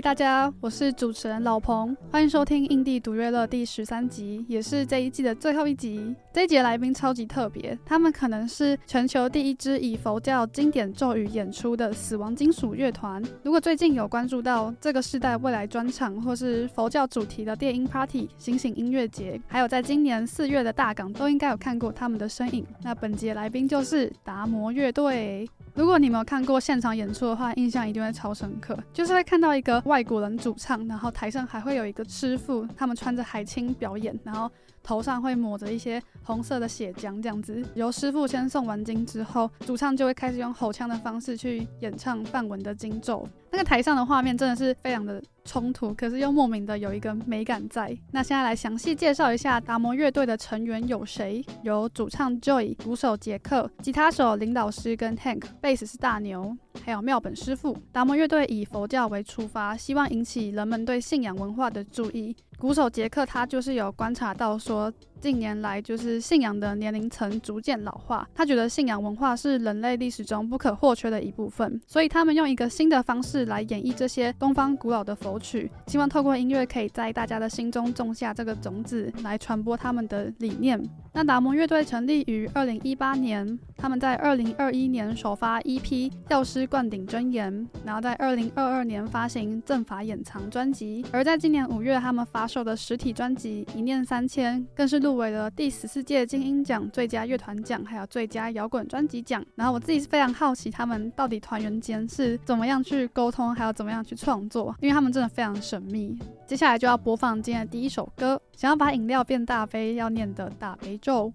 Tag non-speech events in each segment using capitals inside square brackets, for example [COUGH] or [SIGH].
大家，我是主持人老彭，欢迎收听印地独乐乐第十三集，也是这一季的最后一集。这一集的来宾超级特别，他们可能是全球第一支以佛教经典咒语演出的死亡金属乐团。如果最近有关注到这个世代未来专场，或是佛教主题的电音 Party、醒醒音乐节，还有在今年四月的大港，都应该有看过他们的身影。那本集的来宾就是达摩乐队。如果你没有看过现场演出的话，印象一定会超深刻，就是会看到一个外国人主唱，然后台上还会有一个师傅，他们穿着海青表演，然后头上会抹着一些红色的血浆，这样子。由师傅先诵完经之后，主唱就会开始用吼腔的方式去演唱梵文的经咒。那个台上的画面真的是非常的冲突，可是又莫名的有一个美感在。那现在来详细介绍一下达摩乐队的成员有谁？有主唱 Joy、鼓手杰克、吉他手林老师跟 Hank、贝斯是大牛，还有妙本师傅。达摩乐队以佛教为出发，希望引起人们对信仰文化的注意。鼓手杰克他就是有观察到说，近年来就是信仰的年龄层逐渐老化，他觉得信仰文化是人类历史中不可或缺的一部分，所以他们用一个新的方式来演绎这些东方古老的佛曲，希望透过音乐可以在大家的心中种下这个种子，来传播他们的理念。那达摩乐队成立于二零一八年，他们在二零二一年首发 EP《药师灌顶真言》，然后在二零二二年发行《正法掩藏》专辑，而在今年五月他们发售的实体专辑《一念三千》更是入围了第十四届金音奖最佳乐团奖，还有最佳摇滚专辑奖。然后我自己是非常好奇，他们到底团员间是怎么样去沟通，还有怎么样去创作，因为他们真的非常神秘。接下来就要播放今天的第一首歌，想要把饮料变大杯，要念的大悲咒。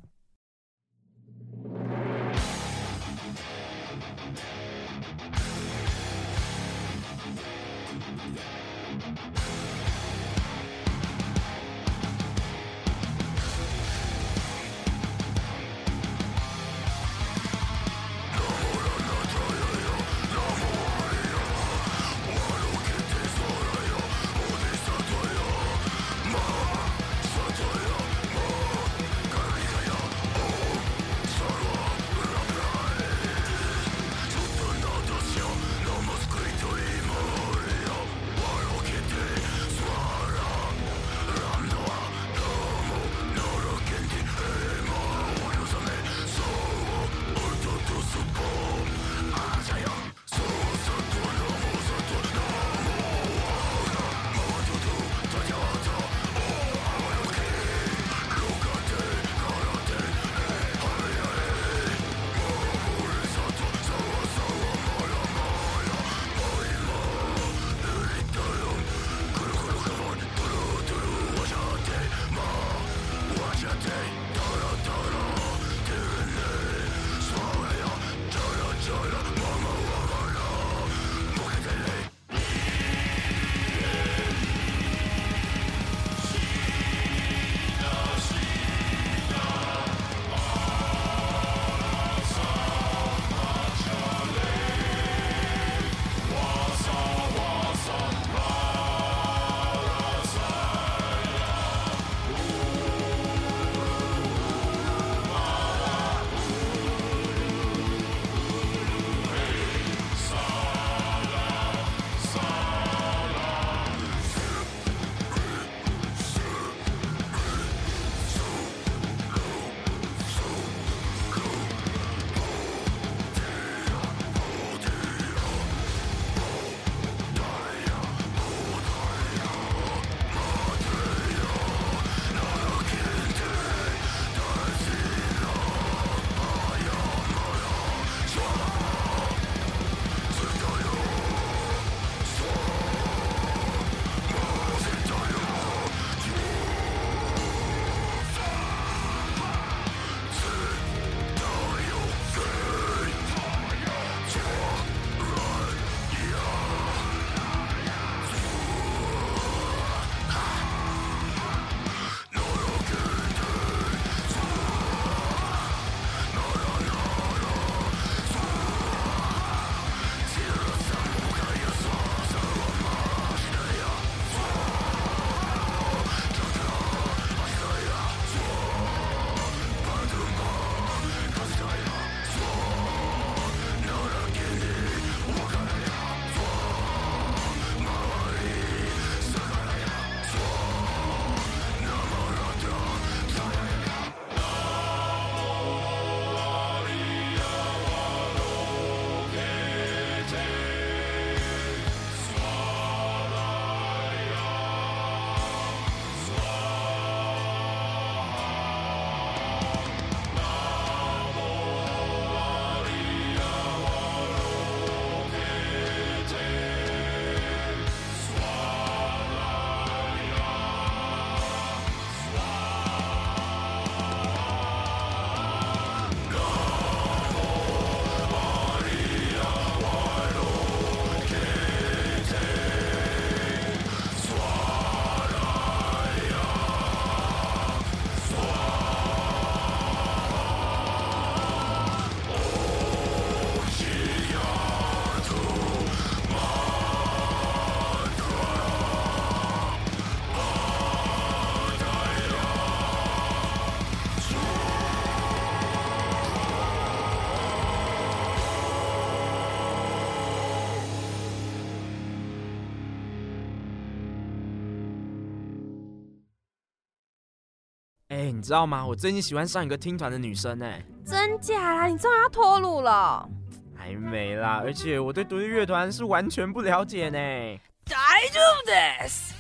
知道吗？我最近喜欢上一个听团的女生哎。真假啦？你终于要脱鲁了？还没啦，而且我对独立乐团是完全不了解呢。大丈夫です。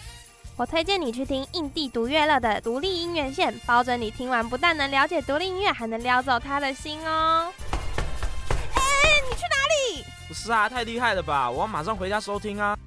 我推荐你去听印地独乐乐的独立音乐线，保准你听完不但能了解独立音乐，还能撩走他的心哦。哎，你去哪里？不是啊，太厉害了吧！我要马上回家收听啊。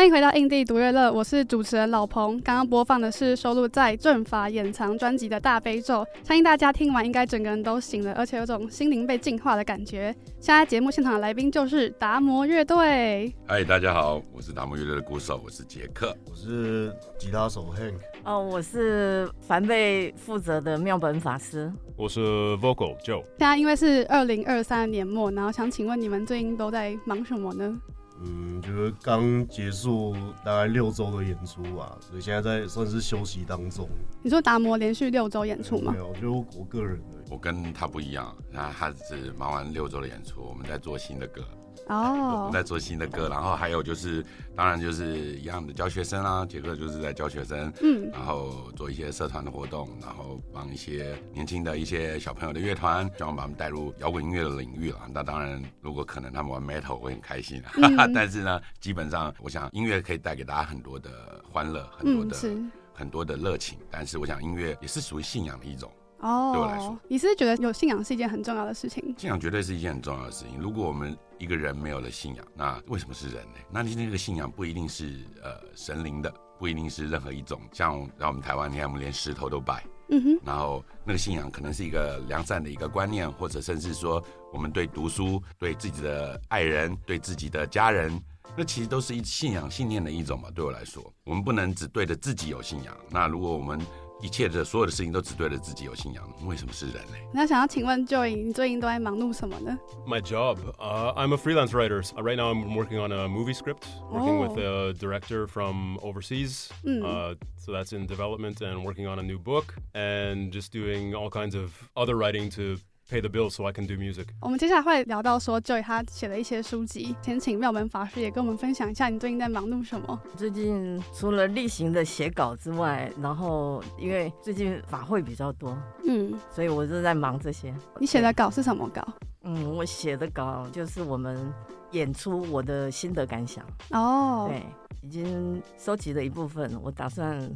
欢迎回到印地独乐乐，我是主持人老彭。刚刚播放的是收录在阵法掩藏专辑的大悲咒，相信大家听完应该整个人都醒了，而且有种心灵被净化的感觉。现在节目现场的来宾就是达摩乐队。嗨，大家好，我是达摩乐队的鼓手，我是杰克，我是吉他手 Hank。哦，我是凡被负责的妙本法师，我是 Vocal Joe。现在因为是二零二三年末，然后想请问你们最近都在忙什么呢？嗯，就是刚结束大概六周的演出吧，所以现在在算是休息当中。你说达摩连续六周演出吗？没有，就我个人的。我跟他不一样，那他只忙完六周的演出，我们在做新的歌。哦，我们在做新的歌，然后还有就是，当然就是一样的教学生啊，杰克就是在教学生，嗯，然后做一些社团的活动，然后帮一些年轻的一些小朋友的乐团，希望把他们带入摇滚音乐的领域了。那当然，如果可能他们玩 metal，我会很开心，嗯、[LAUGHS] 但是呢，基本上我想音乐可以带给大家很多的欢乐，很多的、嗯、很多的热情，但是我想音乐也是属于信仰的一种。哦，对我来说，你是，是觉得有信仰是一件很重要的事情？信仰绝对是一件很重要的事情。如果我们一个人没有了信仰，那为什么是人呢？那你那个信仰不一定是呃神灵的，不一定是任何一种。像让我们台湾，你看我们连石头都拜，嗯哼。然后那个信仰可能是一个良善的一个观念，或者甚至说我们对读书、对自己的爱人、对自己的家人，那其实都是一信仰信念的一种嘛。对我来说，我们不能只对着自己有信仰。那如果我们 一切的所有的事情都只对着自己有信仰，为什么是人呢？那想要请问 Joey，你最近都在忙碌什么呢？My job, uh, I'm a freelance writer. Right now, I'm working on a movie script, working with a director from overseas. Uh, so that's in development and working on a new book, and just doing all kinds of other writing to pay the bills so I can do music. 我们接下来会聊到说 Joey 他写了一些书籍，先请妙门法师也跟我们分享一下你最近在忙碌什么。最近除了例行的写稿之外，然后因为最近法会比较多，嗯，所以我就在忙这些。你写的稿是什么稿？嗯，我写的稿就是我们演出我的心得感想。哦，对，已经收集了一部分，我打算。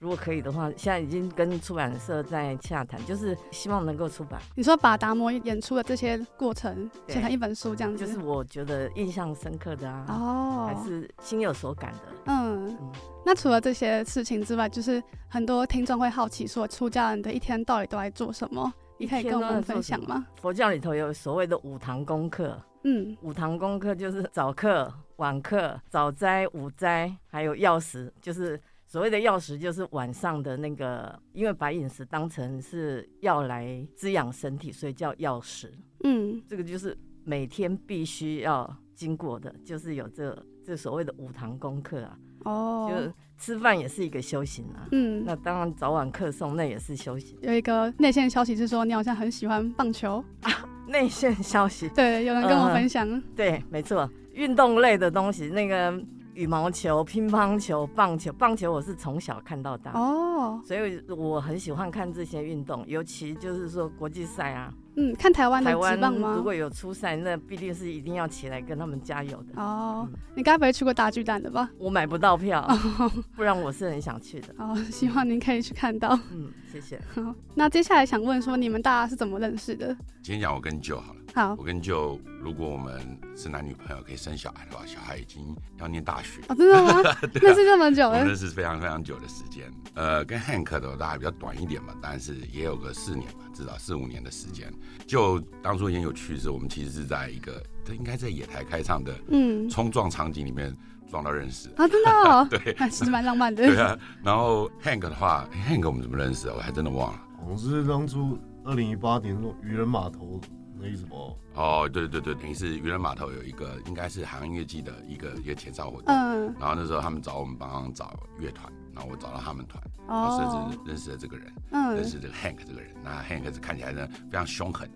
如果可以的话，现在已经跟出版社在洽谈，就是希望能够出版。你说把达摩演出的这些过程写成一本书，这样子，就是我觉得印象深刻的啊，哦，还是心有所感的。嗯，嗯，那除了这些事情之外，就是很多听众会好奇说，出家人的一天到底都在做什么？你可以跟我们分享吗？佛教里头有所谓的五堂功课，嗯，五堂功课就是早课、晚课、早斋、午斋，还有药食，就是。所谓的药食就是晚上的那个，因为把饮食当成是药来滋养身体，所以叫药食。嗯，这个就是每天必须要经过的，就是有这这所谓的五堂功课啊。哦，就是吃饭也是一个修行啊。嗯，那当然早晚课诵那也是修行。有一个内线消息是说，你好像很喜欢棒球啊。内线消息，对，有人跟我分享。呃、对，没错，运动类的东西，那个。羽毛球、乒乓球、棒球，棒球我是从小看到大哦，oh. 所以我很喜欢看这些运动，尤其就是说国际赛啊。嗯，看台湾的职棒吗？如果有初赛，那必定是一定要起来跟他们加油的。哦，嗯、你该不会去过大巨蛋的吧？我买不到票，oh. 不然我是很想去的。哦，希望您可以去看到。嗯，谢谢。好，那接下来想问说，你们大家是怎么认识的？今天讲我跟 Joe 好了。好，我跟 Joe，如果我们是男女朋友，可以生小孩的话，小孩已经要念大学。哦，真的吗？[LAUGHS] 认识这么久了？认识非常非常久的时间。呃，跟 Hank 的大概比较短一点嘛，但是也有个四年吧，至少四五年的时间。就当初也有趣的是，我们其实是在一个，这应该在野台开唱的，嗯，冲撞场景里面撞到认识啊，真的、哦？[LAUGHS] 对，还是蛮浪漫的。对啊，然后 Hank 的话，Hank 我们怎么认识的？我还真的忘了。我是当初二零一八年那种渔人码头。那意思不？哦，对对对，等于是渔人码头有一个，应该是海洋音乐季的一个一个前哨活动。嗯。然后那时候他们找我们帮忙找乐团，然后我找到他们团，然后甚至认识了这个人，嗯，认识这个 Hank 这个人。那 Hank 是看起来呢非常凶狠，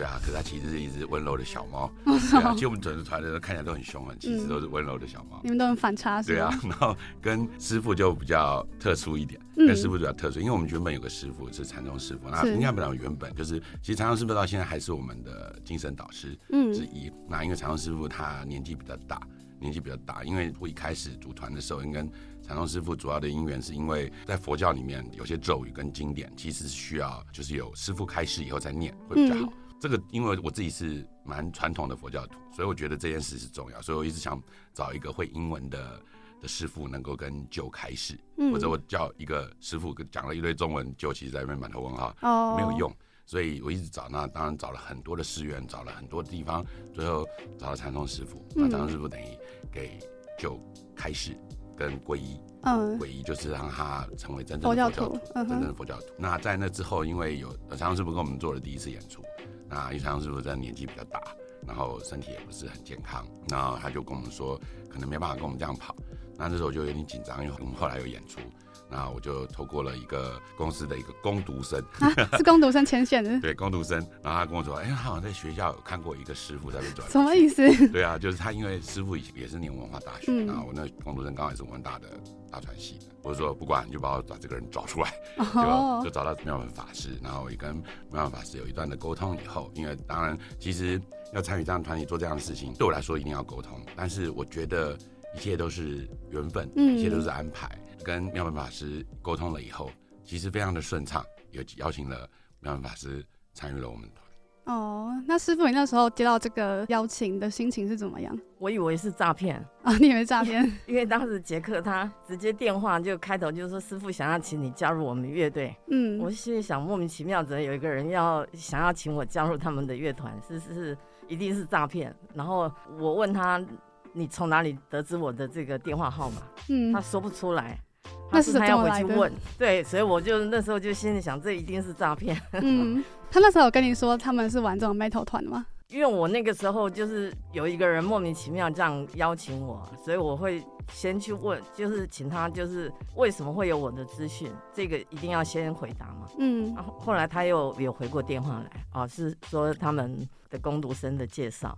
对啊，可是它其实是一只温柔的小猫。[LAUGHS] 对啊，其实我们整个团队看起来都很凶狠，其实都是温柔的小猫。你们都很反差，是对啊，[LAUGHS] 然后跟师傅就比较特殊一点，跟师傅比较特殊，因为我们原本有个师傅是禅宗师傅，那应该不讲原本就是，其实禅宗师傅到现在还是我们的精神导师之一。那因为禅宗师傅他年纪比较大，年纪比较大，因为我一开始组团的时候，应该。禅宗师傅主要的因缘是因为在佛教里面有些咒语跟经典，其实是需要就是有师傅开示以后再念会比较好。嗯、这个因为我自己是蛮传统的佛教徒，所以我觉得这件事是重要，所以我一直想找一个会英文的的师傅能够跟就开示，嗯、或者我叫一个师傅讲了一堆中文，就其实在那边满头问号，哦、没有用，所以我一直找，那当然找了很多的寺院，找了很多的地方，最后找了禅宗师傅，那禅宗师傅等于给就开始。跟皈依，嗯，皈依就是让他成为真正的佛教徒，真正的佛教徒。那在那之后，因为有禅宗师傅跟我们做了第一次演出，那因为禅宗师傅在年纪比较大，然后身体也不是很健康，然后他就跟我们说，可能没办法跟我们这样跑。那这时候就有点紧张，因为我们后来有演出。那我就透过了一个公司的一个工读生，啊、是工读生牵线的。[LAUGHS] 对，工读生，然后他跟我说，哎、欸，他好像在学校有看过一个师傅在那转。什么意思？[LAUGHS] 对啊，就是他，因为师傅也是念文化大学，嗯、然后我那工读生刚好也是文大的大传系的。我就说不管，你就把我把这个人找出来，哦、就就找到妙门法师，然后我也跟妙门法师有一段的沟通以后，因为当然其实要参与这样的团体做这样的事情，对我来说一定要沟通，但是我觉得一切都是缘分，嗯、一切都是安排。跟妙门法师沟通了以后，其实非常的顺畅，也邀请了妙门法师参与了我们团。哦，那师傅，你那时候接到这个邀请的心情是怎么样？我以为是诈骗啊，你以为诈骗？[LAUGHS] 因为当时杰克他直接电话就开头就说师傅想要请你加入我们乐队。嗯，我心里想莫名其妙，怎么有一个人要想要请我加入他们的乐团？是是是，一定是诈骗。然后我问他，你从哪里得知我的这个电话号码？嗯，他说不出来。那是他要回去问，对，所以我就那时候就心里想，这一定是诈骗。[LAUGHS] 嗯，他那时候有跟你说他们是玩这种 metal 团的吗？因为我那个时候就是有一个人莫名其妙这样邀请我，所以我会先去问，就是请他就是为什么会有我的资讯，这个一定要先回答嘛。嗯，然后后来他又有回过电话来，哦，是说他们的工读生的介绍。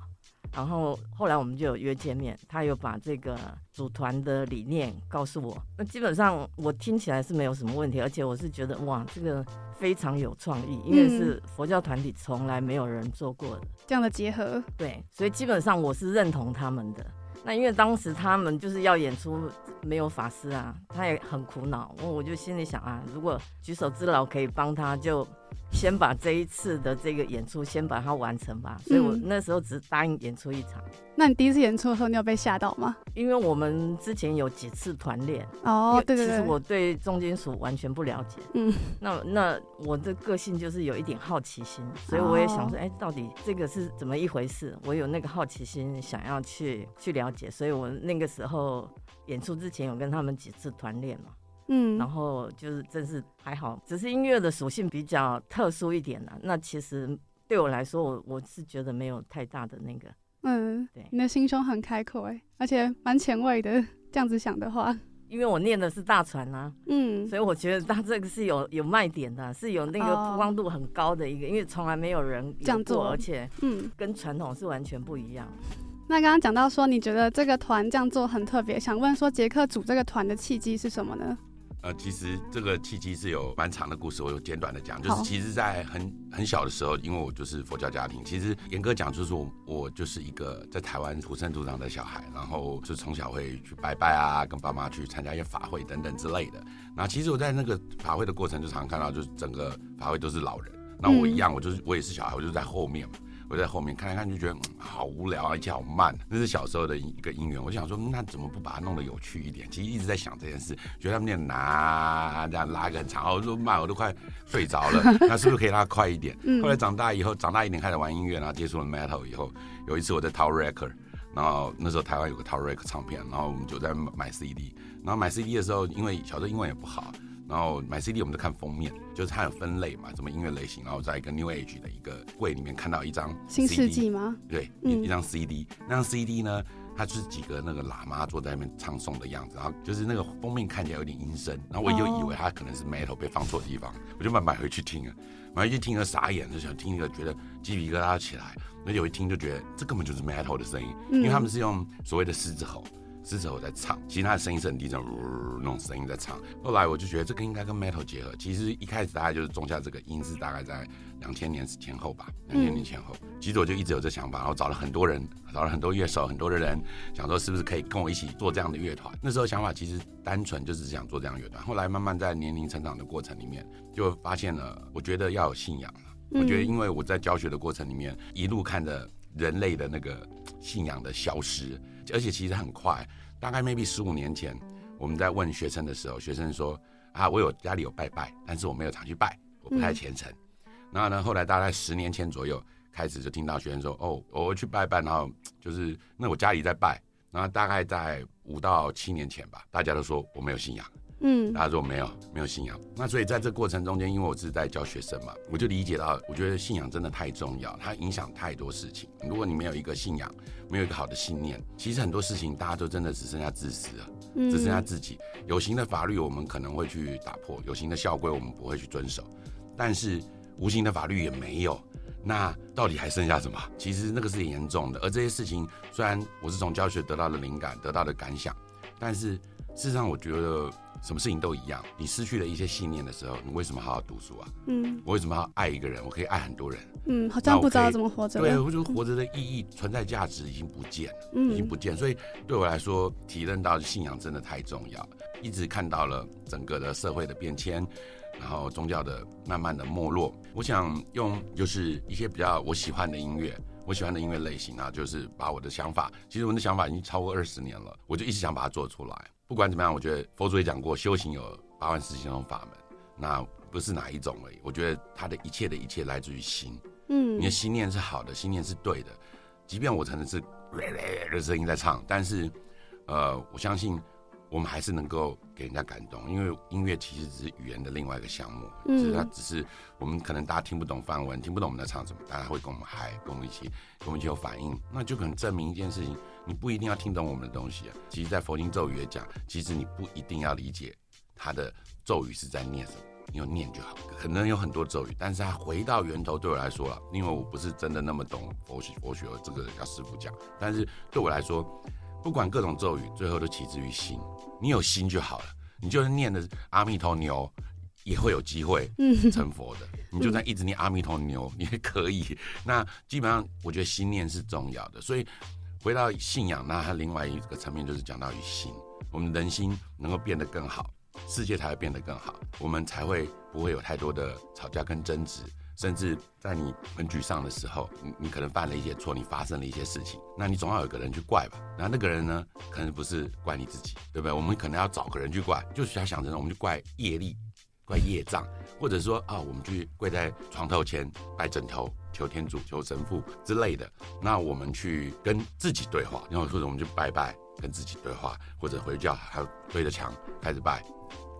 然后后来我们就有约见面，他有把这个组团的理念告诉我。那基本上我听起来是没有什么问题，而且我是觉得哇，这个非常有创意，因为是佛教团体从来没有人做过的、嗯、这样的结合。对，所以基本上我是认同他们的。那因为当时他们就是要演出，没有法师啊，他也很苦恼。我我就心里想啊，如果举手之劳可以帮他，就。先把这一次的这个演出先把它完成吧，所以我那时候只答应演出一场。嗯。那你第一次演出的时候，你有被吓到吗？因为我们之前有几次团练哦，对对对，其实我对重金属完全不了解。嗯，那那我的个性就是有一点好奇心，所以我也想说，哎，到底这个是怎么一回事？我有那个好奇心，想要去去了解，所以我那个时候演出之前有跟他们几次团练嘛。嗯，然后就是真是还好，只是音乐的属性比较特殊一点了。那其实对我来说，我我是觉得没有太大的那个。嗯，对，你的心胸很开阔哎，而且蛮前卫的。这样子想的话，因为我念的是大船啊，嗯，所以我觉得它这个是有有卖点的，是有那个曝光度很高的一个，哦、因为从来没有人这样做，而且嗯，跟传统是完全不一样。那刚刚讲到说，你觉得这个团这样做很特别，想问说，杰克组这个团的契机是什么呢？呃，其实这个契机是有蛮长的故事，我有简短的讲，就是其实，在很很小的时候，因为我就是佛教家庭，其实严格讲，就是我我就是一个在台湾土生土长的小孩，然后就从小会去拜拜啊，跟爸妈去参加一些法会等等之类的。那其实我在那个法会的过程，就常常看到，就是整个法会都是老人，那我一样，我就是我也是小孩，我就在后面嘛。我在后面看来看，就觉得、嗯、好无聊啊，一切好慢。那是小时候的一个因缘。我想说，那怎么不把它弄得有趣一点？其实一直在想这件事，觉得他们那拿这样拉个很长，我说慢，我都快睡着了。[LAUGHS] 那是不是可以拉快一点？后来长大以后，长大一点开始玩音乐，然后接触了 metal 以后，有一次我在 Tower Record，然后那时候台湾有个 Tower Record 唱片，然后我们就在买 CD，然后买 CD 的时候，因为小时候英文也不好。然后买 CD，我们都看封面，就是它有分类嘛，什么音乐类型。然后在一个 New Age 的一个柜里面看到一张 CD, 新世纪吗？对，一、嗯、一张 CD。那张 CD 呢，它就是几个那个喇嘛坐在那边唱诵的样子，然后就是那个封面看起来有点阴森，然后我就以为它可能是 metal 被放错地方，我就买买回去听了，买回去听了傻眼，就想听一个觉得鸡皮疙瘩起来，而且我一听就觉得这根本就是 metal 的声音，因为他们是用所谓的狮子吼。狮子吼在唱，其实他的声音是很低沉，呜、呃、那种声音在唱。后来我就觉得这个应该跟 metal 结合。其实一开始大概就是种下这个因，是大概在两千年前后吧，两千年前后。其实我就一直有这想法，然后找了很多人，找了很多乐手，很多的人，想说是不是可以跟我一起做这样的乐团。那时候想法其实单纯就是想做这样的乐团。后来慢慢在年龄成长的过程里面，就发现了，我觉得要有信仰了。我觉得因为我在教学的过程里面，一路看着人类的那个信仰的消失。而且其实很快，大概 maybe 十五年前，我们在问学生的时候，学生说啊，我有家里有拜拜，但是我没有常去拜，我不太虔诚。然后呢，后来大概十年前左右开始就听到学生说，哦，我去拜拜，然后就是那我家里在拜。然后大概在五到七年前吧，大家都说我没有信仰。嗯，大家说没有没有信仰，那所以在这过程中间，因为我是在教学生嘛，我就理解到，我觉得信仰真的太重要，它影响太多事情。如果你没有一个信仰，没有一个好的信念，其实很多事情大家都真的只剩下自私了，只剩下自己。有形的法律我们可能会去打破，有形的校规我们不会去遵守，但是无形的法律也没有，那到底还剩下什么？其实那个是很严重的。而这些事情，虽然我是从教学得到的灵感，得到的感想，但是事实上我觉得。什么事情都一样，你失去了一些信念的时候，你为什么好好读书啊？嗯，我为什么要爱一个人？我可以爱很多人。嗯，好像不知道怎么活着。对，我觉得活着的意义、存在价值已经不见了，嗯，已经不见。所以对我来说，体认到信仰真的太重要了。一直看到了整个的社会的变迁，然后宗教的慢慢的没落。我想用就是一些比较我喜欢的音乐，我喜欢的音乐类型啊，就是把我的想法，其实我的想法已经超过二十年了，我就一直想把它做出来。不管怎么样，我觉得佛祖也讲过，修行有八万四千种法门，那不是哪一种而已。我觉得他的一切的一切来自于心，嗯，你的心念是好的，心念是对的，即便我可能是的声音在唱，但是，呃，我相信我们还是能够给人家感动，因为音乐其实只是语言的另外一个项目，嗯，只是它只是我们可能大家听不懂梵文，听不懂我们在唱什么，大家会跟我们嗨，跟我们一起，跟我们一起有反应，那就可能证明一件事情。你不一定要听懂我们的东西啊，其实，在佛经咒语也讲，其实你不一定要理解他的咒语是在念什么，你有念就好。可能有很多咒语，但是它回到源头，对我来说了，因为我不是真的那么懂佛学，佛学这个要师傅讲。但是对我来说，不管各种咒语，最后都起自于心，你有心就好了。你就是念的阿弥陀牛，也会有机会成佛的。你就算一直念阿弥陀牛，也可以。那基本上，我觉得心念是重要的，所以。回到信仰，那它另外一个层面就是讲到于心，我们人心能够变得更好，世界才会变得更好，我们才会不会有太多的吵架跟争执，甚至在你很沮丧的时候，你你可能犯了一些错，你发生了一些事情，那你总要有个人去怪吧，那那个人呢，可能不是怪你自己，对不对？我们可能要找个人去怪，就是要想着我们就怪业力，怪业障，或者说啊，我们去跪在床头前拜枕头。求天主、求神父之类的，那我们去跟自己对话，然后或者我们就拜拜，跟自己对话，或者回教还有对着墙开始拜，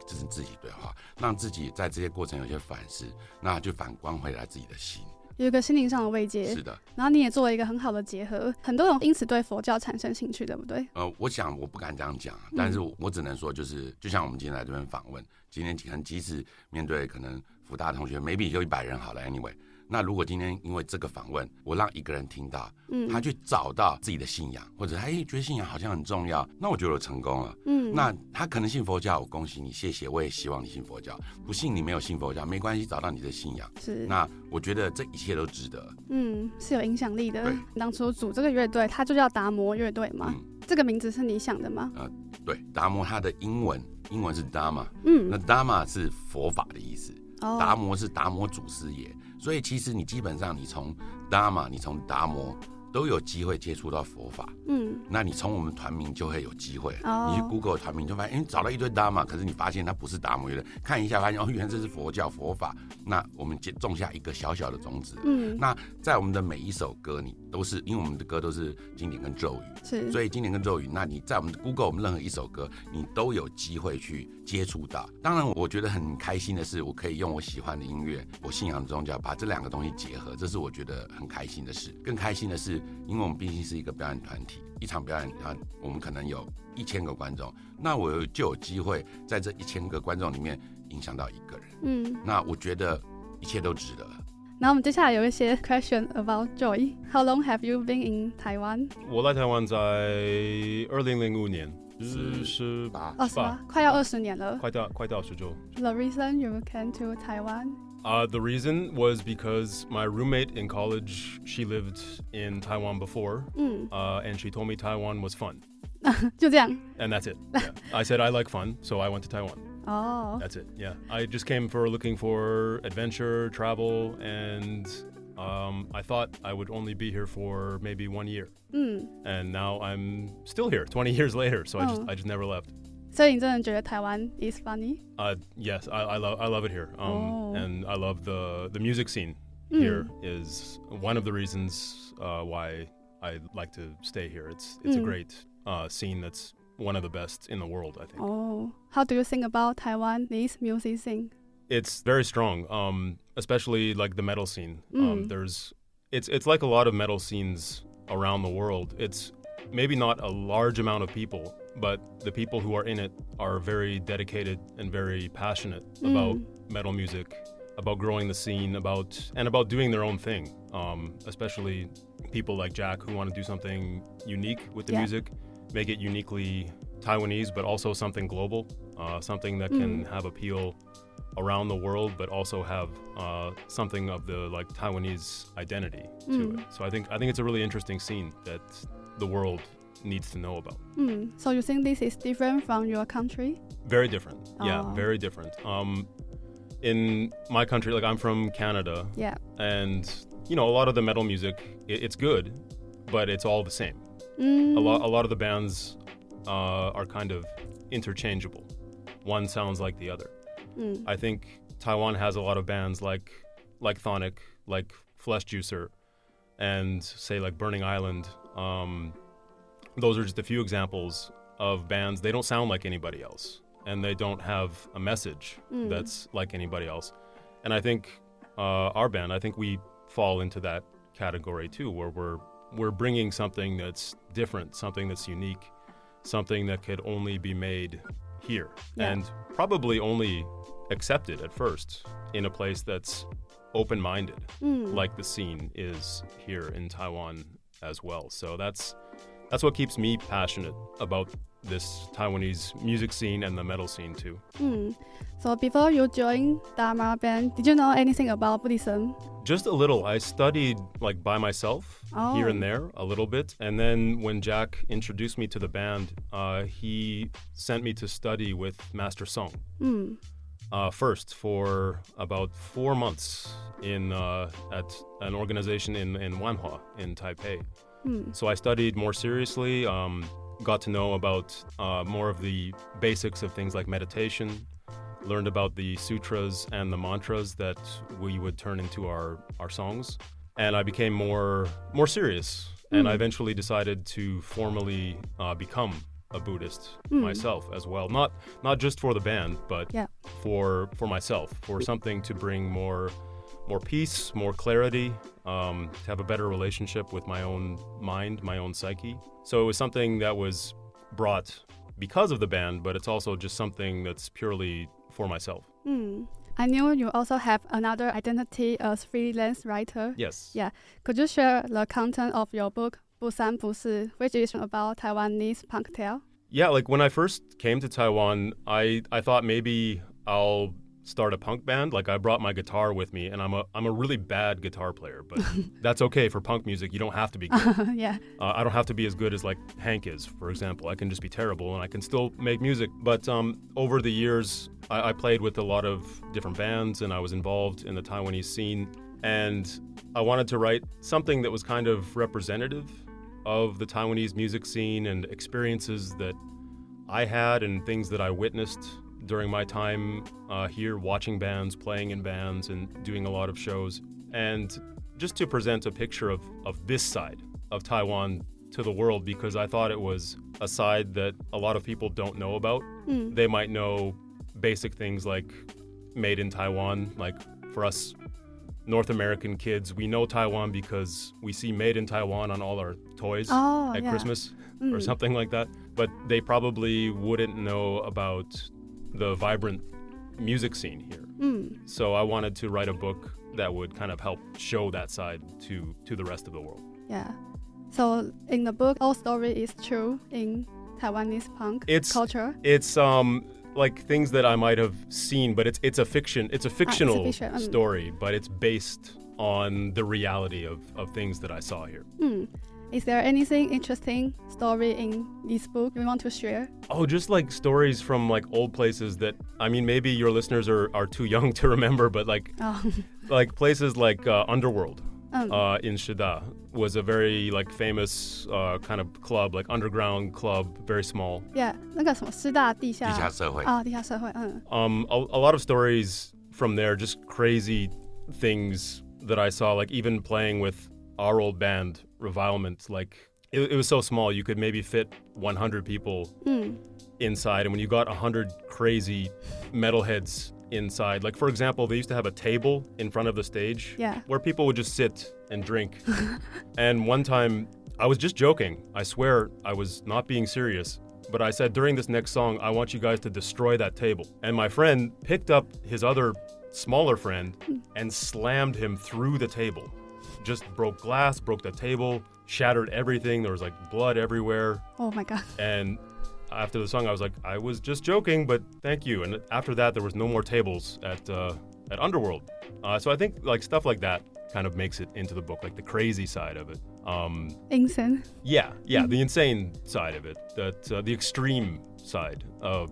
这是自己对话，让自己在这些过程有些反思，那就反观回来自己的心，有一个心灵上的慰藉。是的，然后你也做了一个很好的结合，很多人因此对佛教产生兴趣，对不对？呃，我想我不敢这样讲，但是我只能说，就是就像我们今天来这边访问，今天可能即使面对可能福大同学，maybe 就一百人好了，anyway。那如果今天因为这个访问，我让一个人听到，嗯，他去找到自己的信仰，或者他觉得信仰好像很重要，那我觉得我成功了，嗯，那他可能信佛教，我恭喜你，谢谢，我也希望你信佛教。不信你没有信佛教没关系，找到你的信仰。是，那我觉得这一切都值得，嗯，是有影响力的。当初组这个乐队，它就叫达摩乐队嘛，嗯，这个名字是你想的吗？呃，对，达摩它的英文英文是 Dharma，嗯，那 Dharma 是佛法的意思，哦，达摩是达摩祖师爷。所以其实你基本上你从达玛，你从达摩都有机会接触到佛法。嗯，那你从我们团名就会有机会。哦，你去 Google 团名就发现，哎，你找到一堆达玛，可是你发现它不是达摩乐队，看一下发现哦，原来这是佛教佛法。那我们种下一个小小的种子。嗯，那在我们的每一首歌，你都是因为我们的歌都是经典跟咒语，是，所以经典跟咒语，那你在我们 Google 我们任何一首歌，你都有机会去。接触到，当然我觉得很开心的是，我可以用我喜欢的音乐，我信仰的宗教，把这两个东西结合，这是我觉得很开心的事。更开心的是，因为我们毕竟是一个表演团体，一场表演啊，我们可能有一千个观众，那我就有机会在这一千个观众里面影响到一个人。嗯，那我觉得一切都值得。那我们接下来有一些 question about Joy。How long have you been in Taiwan？我来台湾在二零零五年，十十八，二十八，快要二十年了，快到快到十九。The reason you came to Taiwan？Uh, the reason was because my roommate in college, she lived in Taiwan before, mm. uh, and she told me Taiwan was fun. [LAUGHS] 就这样. And that's it. Yeah. [LAUGHS] I said I like fun, so I went to Taiwan. Oh. That's it. Yeah. I just came for looking for adventure, travel, and um, I thought I would only be here for maybe one year. Mm. And now I'm still here 20 [LAUGHS] years later. So oh. I just oh. I just never left. So you really Taiwan is funny? Uh, yes, I, I, love I love it here. Um, oh. and I love the the music scene mm. here is one of the reasons uh, why I like to stay here. It's it's mm. a hmm. great uh, scene that's one of the best in the world, I think. Oh, how do you think about Taiwan this music scene? It's very strong, um, especially like the metal scene. Um, mm. Um, there's it's it's like a lot of metal scenes around the world. It's maybe not a large amount of people, but the people who are in it are very dedicated and very passionate mm. about metal music, about growing the scene, about and about doing their own thing. Um, especially people like Jack who want to do something unique with the yeah. music, make it uniquely Taiwanese, but also something global, uh, something that mm. can have appeal around the world, but also have uh, something of the like Taiwanese identity to mm. it. So I think I think it's a really interesting scene that the world needs to know about. Mm. So you think this is different from your country? Very different. Oh. Yeah, very different. Um, in my country, like I'm from Canada. Yeah. And you know, a lot of the metal music, it, it's good, but it's all the same. Mm. A lot, a lot of the bands uh, are kind of interchangeable. One sounds like the other. Mm. I think Taiwan has a lot of bands like like Thonic, like Flesh Juicer, and say like Burning Island. Um, those are just a few examples of bands. They don't sound like anybody else, and they don't have a message mm. that's like anybody else. And I think uh, our band, I think we fall into that category too, where we're we're bringing something that's different, something that's unique, something that could only be made here, yeah. and probably only accepted at first in a place that's open-minded, mm. like the scene is here in Taiwan as well. So that's that's what keeps me passionate about this Taiwanese music scene and the metal scene too. Mm. So before you joined Dharma band, did you know anything about Buddhism? Just a little. I studied like by myself oh. here and there a little bit, and then when Jack introduced me to the band, uh, he sent me to study with Master Song. Mm. Uh, first for about four months in uh, at an organization in in Wanhua in Taipei. Hmm. So I studied more seriously, um, got to know about uh, more of the basics of things like meditation, learned about the sutras and the mantras that we would turn into our, our songs. And I became more more serious. And I hmm. eventually decided to formally uh, become a Buddhist mm. myself as well. Not not just for the band, but yeah for for myself, for something to bring more more peace, more clarity, um, to have a better relationship with my own mind, my own psyche. So it was something that was brought because of the band, but it's also just something that's purely for myself. Mm. I knew you also have another identity as freelance writer. Yes. Yeah. Could you share the content of your book Busan Busi, which is about Taiwanese punk tale? Yeah, like when I first came to Taiwan, I I thought maybe I'll start a punk band, like I brought my guitar with me, and I'm a I'm a really bad guitar player, but [LAUGHS] that's okay for punk music. You don't have to be good. [LAUGHS] yeah. Uh, I don't have to be as good as like Hank is, for example. I can just be terrible, and I can still make music. But um, over the years, I, I played with a lot of different bands, and I was involved in the Taiwanese scene, and I wanted to write something that was kind of representative of the Taiwanese music scene and experiences that I had and things that I witnessed during my time uh, here watching bands, playing in bands, and doing a lot of shows. And just to present a picture of, of this side of Taiwan to the world because I thought it was a side that a lot of people don't know about. Mm. They might know basic things like made in Taiwan, like for us North American kids, we know Taiwan because we see made in Taiwan on all our toys oh, at yeah. Christmas mm. or something like that. But they probably wouldn't know about the vibrant music scene here. Mm. So I wanted to write a book that would kind of help show that side to to the rest of the world. Yeah. So in the book, all story is true in Taiwanese punk it's, culture. It's um like things that I might have seen, but it's it's a fiction. It's a fictional ah, it's a fiction. Mm. story, but it's based on the reality of, of things that I saw here. Mm. Is there anything interesting story in this book you want to share? Oh, just like stories from like old places that I mean, maybe your listeners are, are too young [LAUGHS] to remember, but like oh. [LAUGHS] like places like uh, Underworld um. uh, in Shida was a very like famous uh, kind of club, like underground club, very small. Yeah, 那个什么师大地下地下社会啊，地下社会，嗯。 Um, a, a lot of stories from there, just crazy things that I saw, like even playing with our old band, Revilement. Like it, it was so small, you could maybe fit 100 people mm. inside, and when you got 100 crazy metalheads inside, like for example, they used to have a table in front of the stage yeah. where people would just sit and drink. [LAUGHS] and one time, I was just joking. I swear I was not being serious. But I said during this next song, I want you guys to destroy that table. And my friend picked up his other smaller friend and slammed him through the table. Just broke glass, broke the table, shattered everything. There was like blood everywhere. Oh my god. And after the song, I was like, I was just joking, but thank you. And after that, there was no more tables at uh, at Underworld. Uh, so I think like stuff like that kind of makes it into the book, like the crazy side of it. Um, insane. Yeah, yeah, the insane side of it, that uh, the extreme side of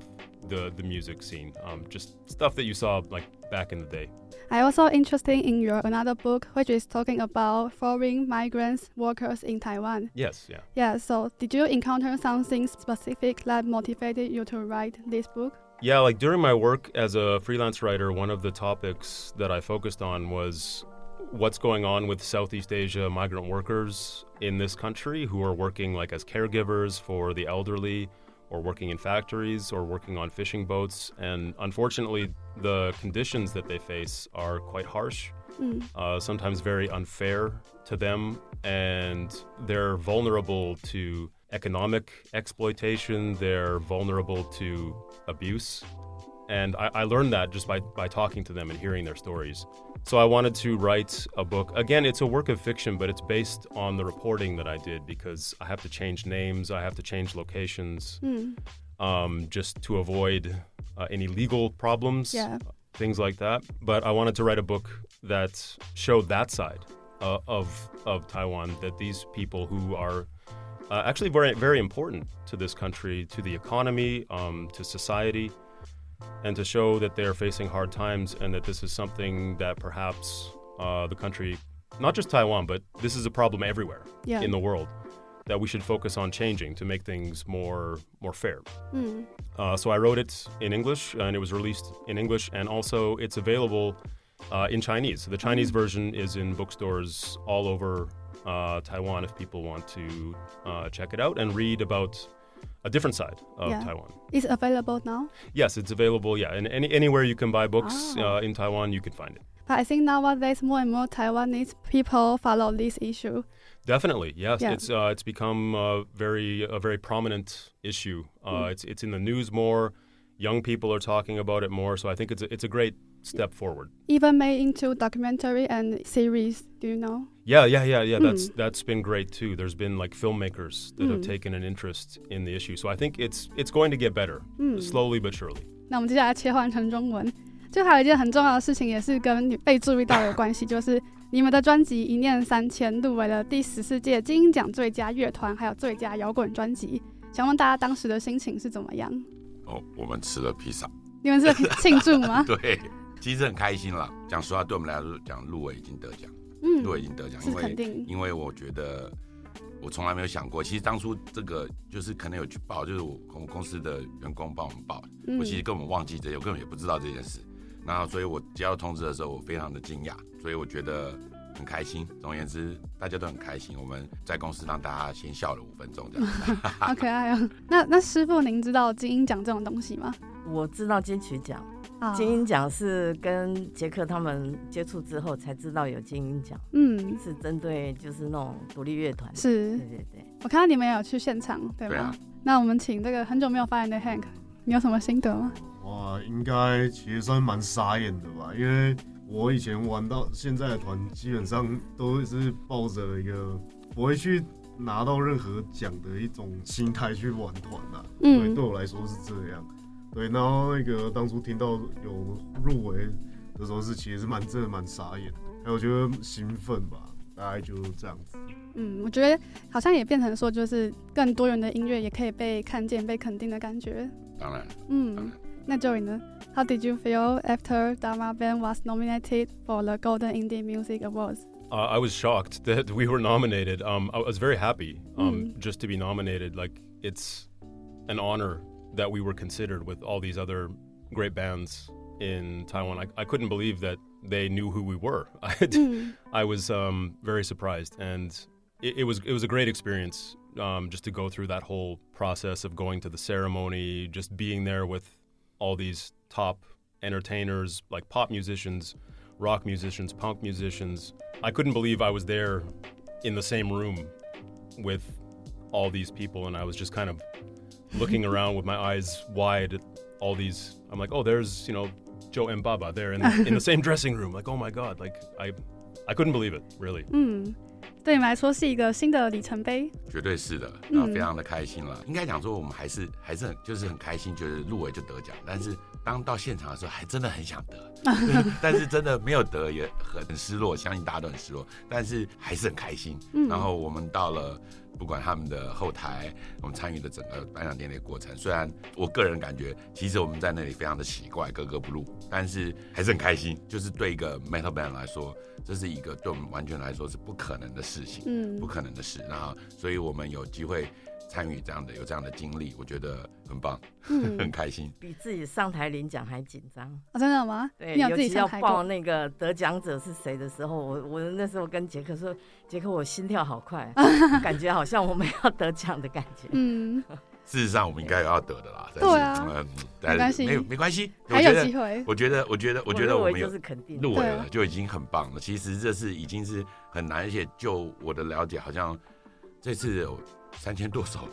the the music scene, um, just stuff that you saw like back in the day. I also interested in your another book, which is talking about foreign migrants workers in Taiwan. Yes, yeah. Yeah. So, did you encounter something specific that motivated you to write this book? Yeah, like during my work as a freelance writer, one of the topics that I focused on was what's going on with Southeast Asia migrant workers in this country who are working like as caregivers for the elderly or working in factories or working on fishing boats. And unfortunately, the conditions that they face are quite harsh, mm. uh, sometimes very unfair to them, and they're vulnerable to economic exploitation, they're vulnerable to abuse. And I, I, learned that just by, by talking to them and hearing their stories. So I wanted to write a book. Again, it's a work of fiction, but it's based on the reporting that I did because I have to change names, I have to change locations, mm. um, just to avoid uh, any legal problems, yeah. things like that. But I wanted to write a book that showed that side uh, of of Taiwan. That these people who are uh, actually very very important to this country, to the economy, um, to society and to show that they're facing hard times and that this is something that perhaps uh, the country, not just Taiwan, but this is a problem everywhere yeah. in the world that we should focus on changing to make things more more fair. Mm. Uh, so I wrote it in English and it was released in English and also it's available uh, in Chinese. The Chinese mm. version is in bookstores all over uh, Taiwan if people want to uh, check it out and read about a different side of yeah. Taiwan. It's available now? Yes, it's available. Yeah, and any, anywhere you can buy books oh. uh, in Taiwan, you can find it. But I think nowadays more and more Taiwanese people follow this issue. Definitely, yes. Yeah. It's uh, it's become a very a very prominent issue. Uh, mm. It's it's in the news more. Young people are talking about it more. So I think it's a, it's a great step forward. Even made into documentary and series. Do you know? Yeah, yeah, yeah, yeah. Mm. That's that's been great too. There's been like filmmakers that have Mm. taken an interest in the issue. So I think it's it's going to get better, 嗯 slowly but surely. 那我们接下来切换成中文。就还有一件很重要的事情，也是跟你被注意到有关系，就是你们的专辑《一念三千》入围了第十四届金音奖最佳乐团，还有最佳摇滚专辑。想问大家当时的心情是怎么样？哦，我们吃了披萨，你们是庆祝吗？对， [LAUGHS] [LAUGHS] 其实很开心啦。讲实话，对我们来说，讲入围已经得奖，嗯，入围已经得奖，是因肯定为因为我觉得我从来没有想过，其实当初这个就是可能有去报，就是我我们公司的员工帮我们报，嗯我其实根本忘记这些，我根本也不知道这件事。然后，所以我接到通知的时候，我非常的惊讶，所以我觉得很开心。总而言之，大家都很开心。我们在公司让大家先笑了五分钟，这样。[LAUGHS] 好可爱哦。那那师傅，您知道金鹰奖这种东西吗？我知道金曲奖，金音奖是跟杰克他们接触之后才知道有金音奖，嗯，是针对就是那种独立乐团。是，对对对。我看到你们有去现场，对吗？对啊。那我们请这个很久没有发言的 Hank，你有什么心得吗？哇，应该其实算蛮傻眼的吧，因为我以前玩到现在的团，基本上都是抱着一个不会去拿到任何奖的一种心态去玩团的。嗯，对，对我来说是这样。对，然后那个当初听到有入围的时候，是其实是蛮真的蛮傻眼的，还有我觉得兴奋吧，大概就这样子。嗯，我觉得好像也变成说，就是更多元的音乐也可以被看见、被肯定的感觉。当然。嗯，那 Joey 呢？How did you feel after Dharma Band was nominated for the Golden Indie Music Awards? Uh, I was shocked [LAUGHS] that we were nominated. Um, I was very happy um, mm. just to be nominated. Like it's an honor that we were considered with all these other great bands in Taiwan. I, I couldn't believe that they knew who we were. [LAUGHS] I, mm. I was um, very surprised, and it, it, was it was a great experience um, just to go through that whole process of going to the ceremony, just being there with all these top entertainers, like pop musicians, rock musicians, punk musicians. I couldn't believe I was there in the same room with all these people, and I was just kind of looking around with my eyes wide at all these. I'm like, oh, there's you know Joe and Baba there in in the same [LAUGHS] dressing room. Like, oh my god, like I I couldn't believe it, really. 嗯，对你们来说是一个新的里程碑。绝对是的，那非常的开心了。应该讲说，我们还是还是很就是很开心，觉得入围就得奖。但是当到现场的时候，还真的很想得，但是真的没有得，也很失落。相信大家都很失落，但是还是很开心。然后我们到了。 [LAUGHS] 不管他们的后台，我们参与的整个颁奖典礼过程，虽然我个人感觉，其实我们在那里非常的奇怪，格格不入，但是还是很开心。[LAUGHS] 就是对一个 metal band 来说，这是一个对我们完全来说是不可能的事情，嗯，不可能的事。然后，所以我们有机会。参与这样的有这样的经历，我觉得很棒，嗯、很开心，比自己上台领奖还紧张啊！真的吗？对，你有自己要报那个得奖者是谁的时候，我我那时候跟杰克说，杰克我心跳好快，[LAUGHS] 感觉好像我们要得奖的感觉。嗯，事实上我们应该要得的啦。对啊，嗯，没关系，没没关系，还有机会。我觉得，我觉得，我觉得我们有就是肯定入围了就已经很棒了。其实这是已经是很难，而且就我的了解，好像这次有三千多首。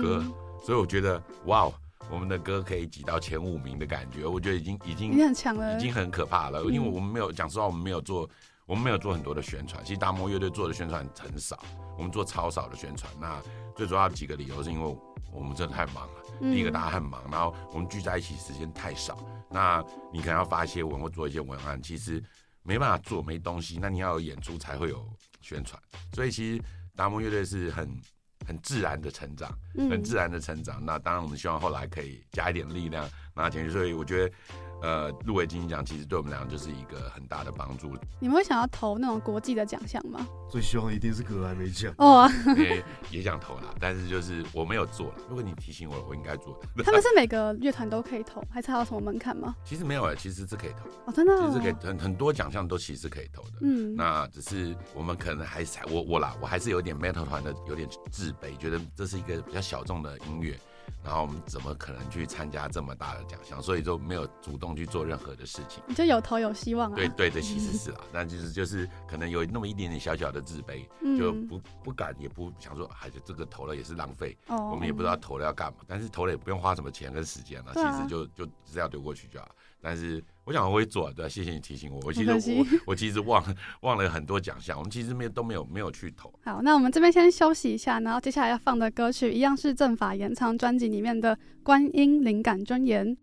歌，所以我觉得哇哦，我们的歌可以挤到前五名的感觉，我觉得已经已经很强了，已经很可怕了。因为我们没有讲实话，我们没有做，我们没有做很多的宣传。其实达摩乐队做的宣传很少，我们做超少的宣传。那最主要几个理由是因为我们真的太忙了。第一个大家很忙，然后我们聚在一起时间太少。那你可能要发一些文或做一些文案，其实没办法做，没东西。那你要有演出才会有宣传。所以其实达摩乐队是很。很自然的成长，很自然的成长。嗯、那当然，我们希望后来可以加一点力量拿进去。所以我觉得。呃，入围金曲奖其实对我们俩就是一个很大的帮助。你们会想要投那种国际的奖项吗？最希望一定是格莱美奖哦，[LAUGHS] 也也想投啦，但是就是我没有做了。如果你提醒我，我应该做。他们是每个乐团都可以投，还是还有什么门槛吗？其实没有诶，其实是可以投哦，真的、哦，其实可以很很多奖项都其实是可以投的。嗯，那只是我们可能还是我我啦，我还是有点 metal 团的有点自卑，觉得这是一个比较小众的音乐。然后我们怎么可能去参加这么大的奖项？所以就没有主动去做任何的事情。你就有投有希望啊？对对对，其实 [LAUGHS] 是啊，但就是就是可能有那么一点点小小的自卑，就不不敢也不想说，还是这个投了也是浪费。哦。我们也不知道投了要干嘛，但是投了也不用花什么钱跟时间了，其实就就只要丢过去就好。但是我想我会做，对，谢谢你提醒我。我其实我我其实忘忘了很多奖项，我们其实没有都没有没有去投。好，那我们这边先休息一下，然后接下来要放的歌曲一样是正法演唱专辑里面的《观音灵感真言》。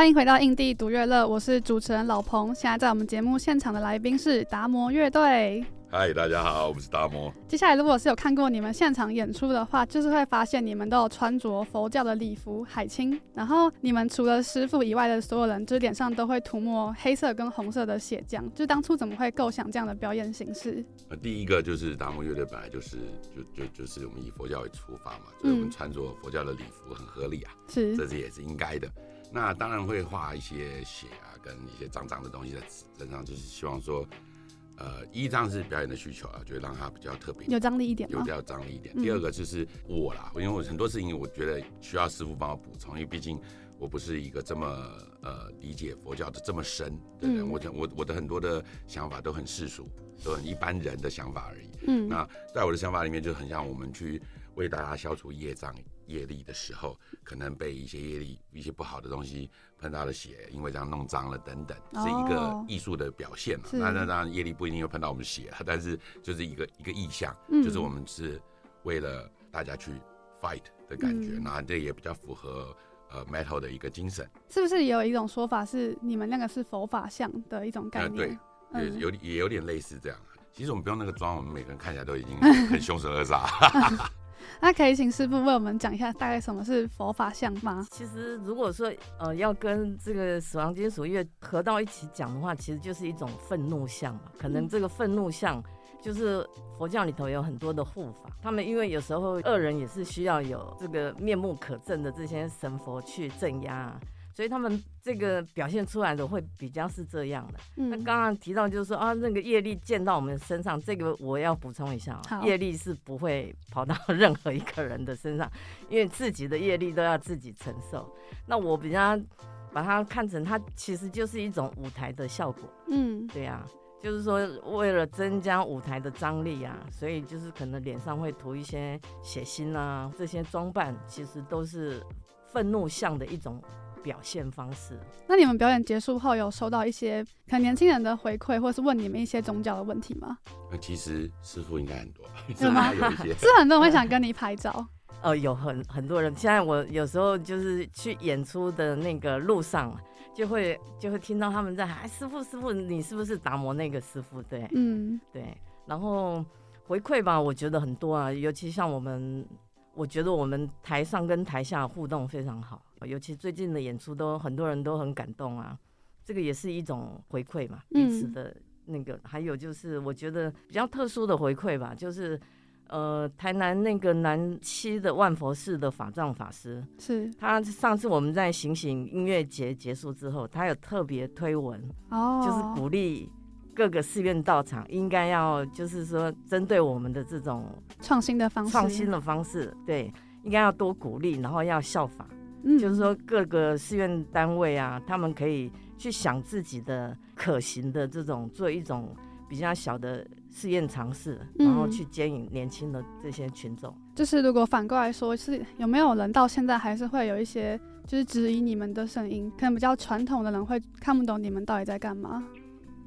欢迎回到印地独乐乐，我是主持人老彭。现在在我们节目现场的来宾是达摩乐队。嗨，大家好，我们是达摩。接下来，如果是有看过你们现场演出的话，就是会发现你们都有穿着佛教的礼服海青，然后你们除了师傅以外的所有人，就是脸上都会涂抹黑色跟红色的血浆。就当初怎么会构想这样的表演形式？呃，第一个就是达摩乐队本来就是就就就是我们以佛教为出发嘛，所以我们穿着佛教的礼服很合理啊，是、嗯，这是也是应该的。那当然会画一些血啊，跟一些脏脏的东西在身上，就是希望说。呃，一张是表演的需求啊，觉得让它比较特别，有张力一点，有比较张力一点。第二个就是我啦，因为我很多事情我觉得需要师傅帮我补充，因为毕竟我不是一个这么呃理解佛教的这么深的人，我我我的很多的想法都很世俗，都很一般人的想法而已。嗯，那在我的想法里面，就很像我们去为大家消除业障。业力的时候，可能被一些业力、一些不好的东西碰到了血，因为这样弄脏了等等，是一个艺术的表现嘛。那那当然业力不一定会碰到我们血，但是就是一个一个意象，嗯、就是我们是为了大家去 fight 的感觉，嗯、那这也比较符合呃 metal 的一个精神。是不是也有一种说法是你们那个是佛法像的一种概念？呃、对，有也有点类似这样。其实我们不用那个妆，我们每个人看起来都已经 [LAUGHS] 很凶神恶煞。[LAUGHS] 那可以请师傅为我们讲一下大概什么是佛法像吗？其实如果说呃要跟这个死亡金属乐合到一起讲的话，其实就是一种愤怒像嘛。可能这个愤怒像就是佛教里头有很多的护法，他们因为有时候恶人也是需要有这个面目可憎的这些神佛去镇压。所以他们这个表现出来的会比较是这样的。那刚刚提到就是说啊，那个业力溅到我们身上，这个我要补充一下啊，业力是不会跑到任何一个人的身上，因为自己的业力都要自己承受。那我比较把它看成，它其实就是一种舞台的效果。嗯，对呀，就是说为了增加舞台的张力啊，所以就是可能脸上会涂一些血腥啊，这些装扮其实都是愤怒像的一种。表现方式。那你们表演结束后有收到一些可能年轻人的回馈，或是问你们一些宗教的问题吗？那其实师傅应该很多，是吗？[LAUGHS] 有一些是很多人会想跟你拍照。呃，[LAUGHS] 有很很多人。现在我有时候就是去演出的那个路上，就会就会听到他们在喊：“哎，师傅，师傅，你是不是达摩那个师傅？”对，嗯，对。然后回馈吧，我觉得很多啊，尤其像我们，我觉得我们台上跟台下互动非常好。尤其最近的演出都很多人都很感动啊，这个也是一种回馈嘛，彼此的那个。还有就是我觉得比较特殊的回馈吧，就是呃台南那个南七的万佛寺的法藏法师，是他上次我们在行行音乐节结束之后，他有特别推文，哦，就是鼓励各个寺院道场应该要就是说针对我们的这种创新的方式，创新的方式，对，应该要多鼓励，然后要效法。嗯，就是说各个寺院单位啊，他们可以去想自己的可行的这种，做一种比较小的试验尝试，然后去接引年轻的这些群众。就是如果反过来说，是有没有人到现在还是会有一些就是质疑你们的声音？可能比较传统的人会看不懂你们到底在干嘛？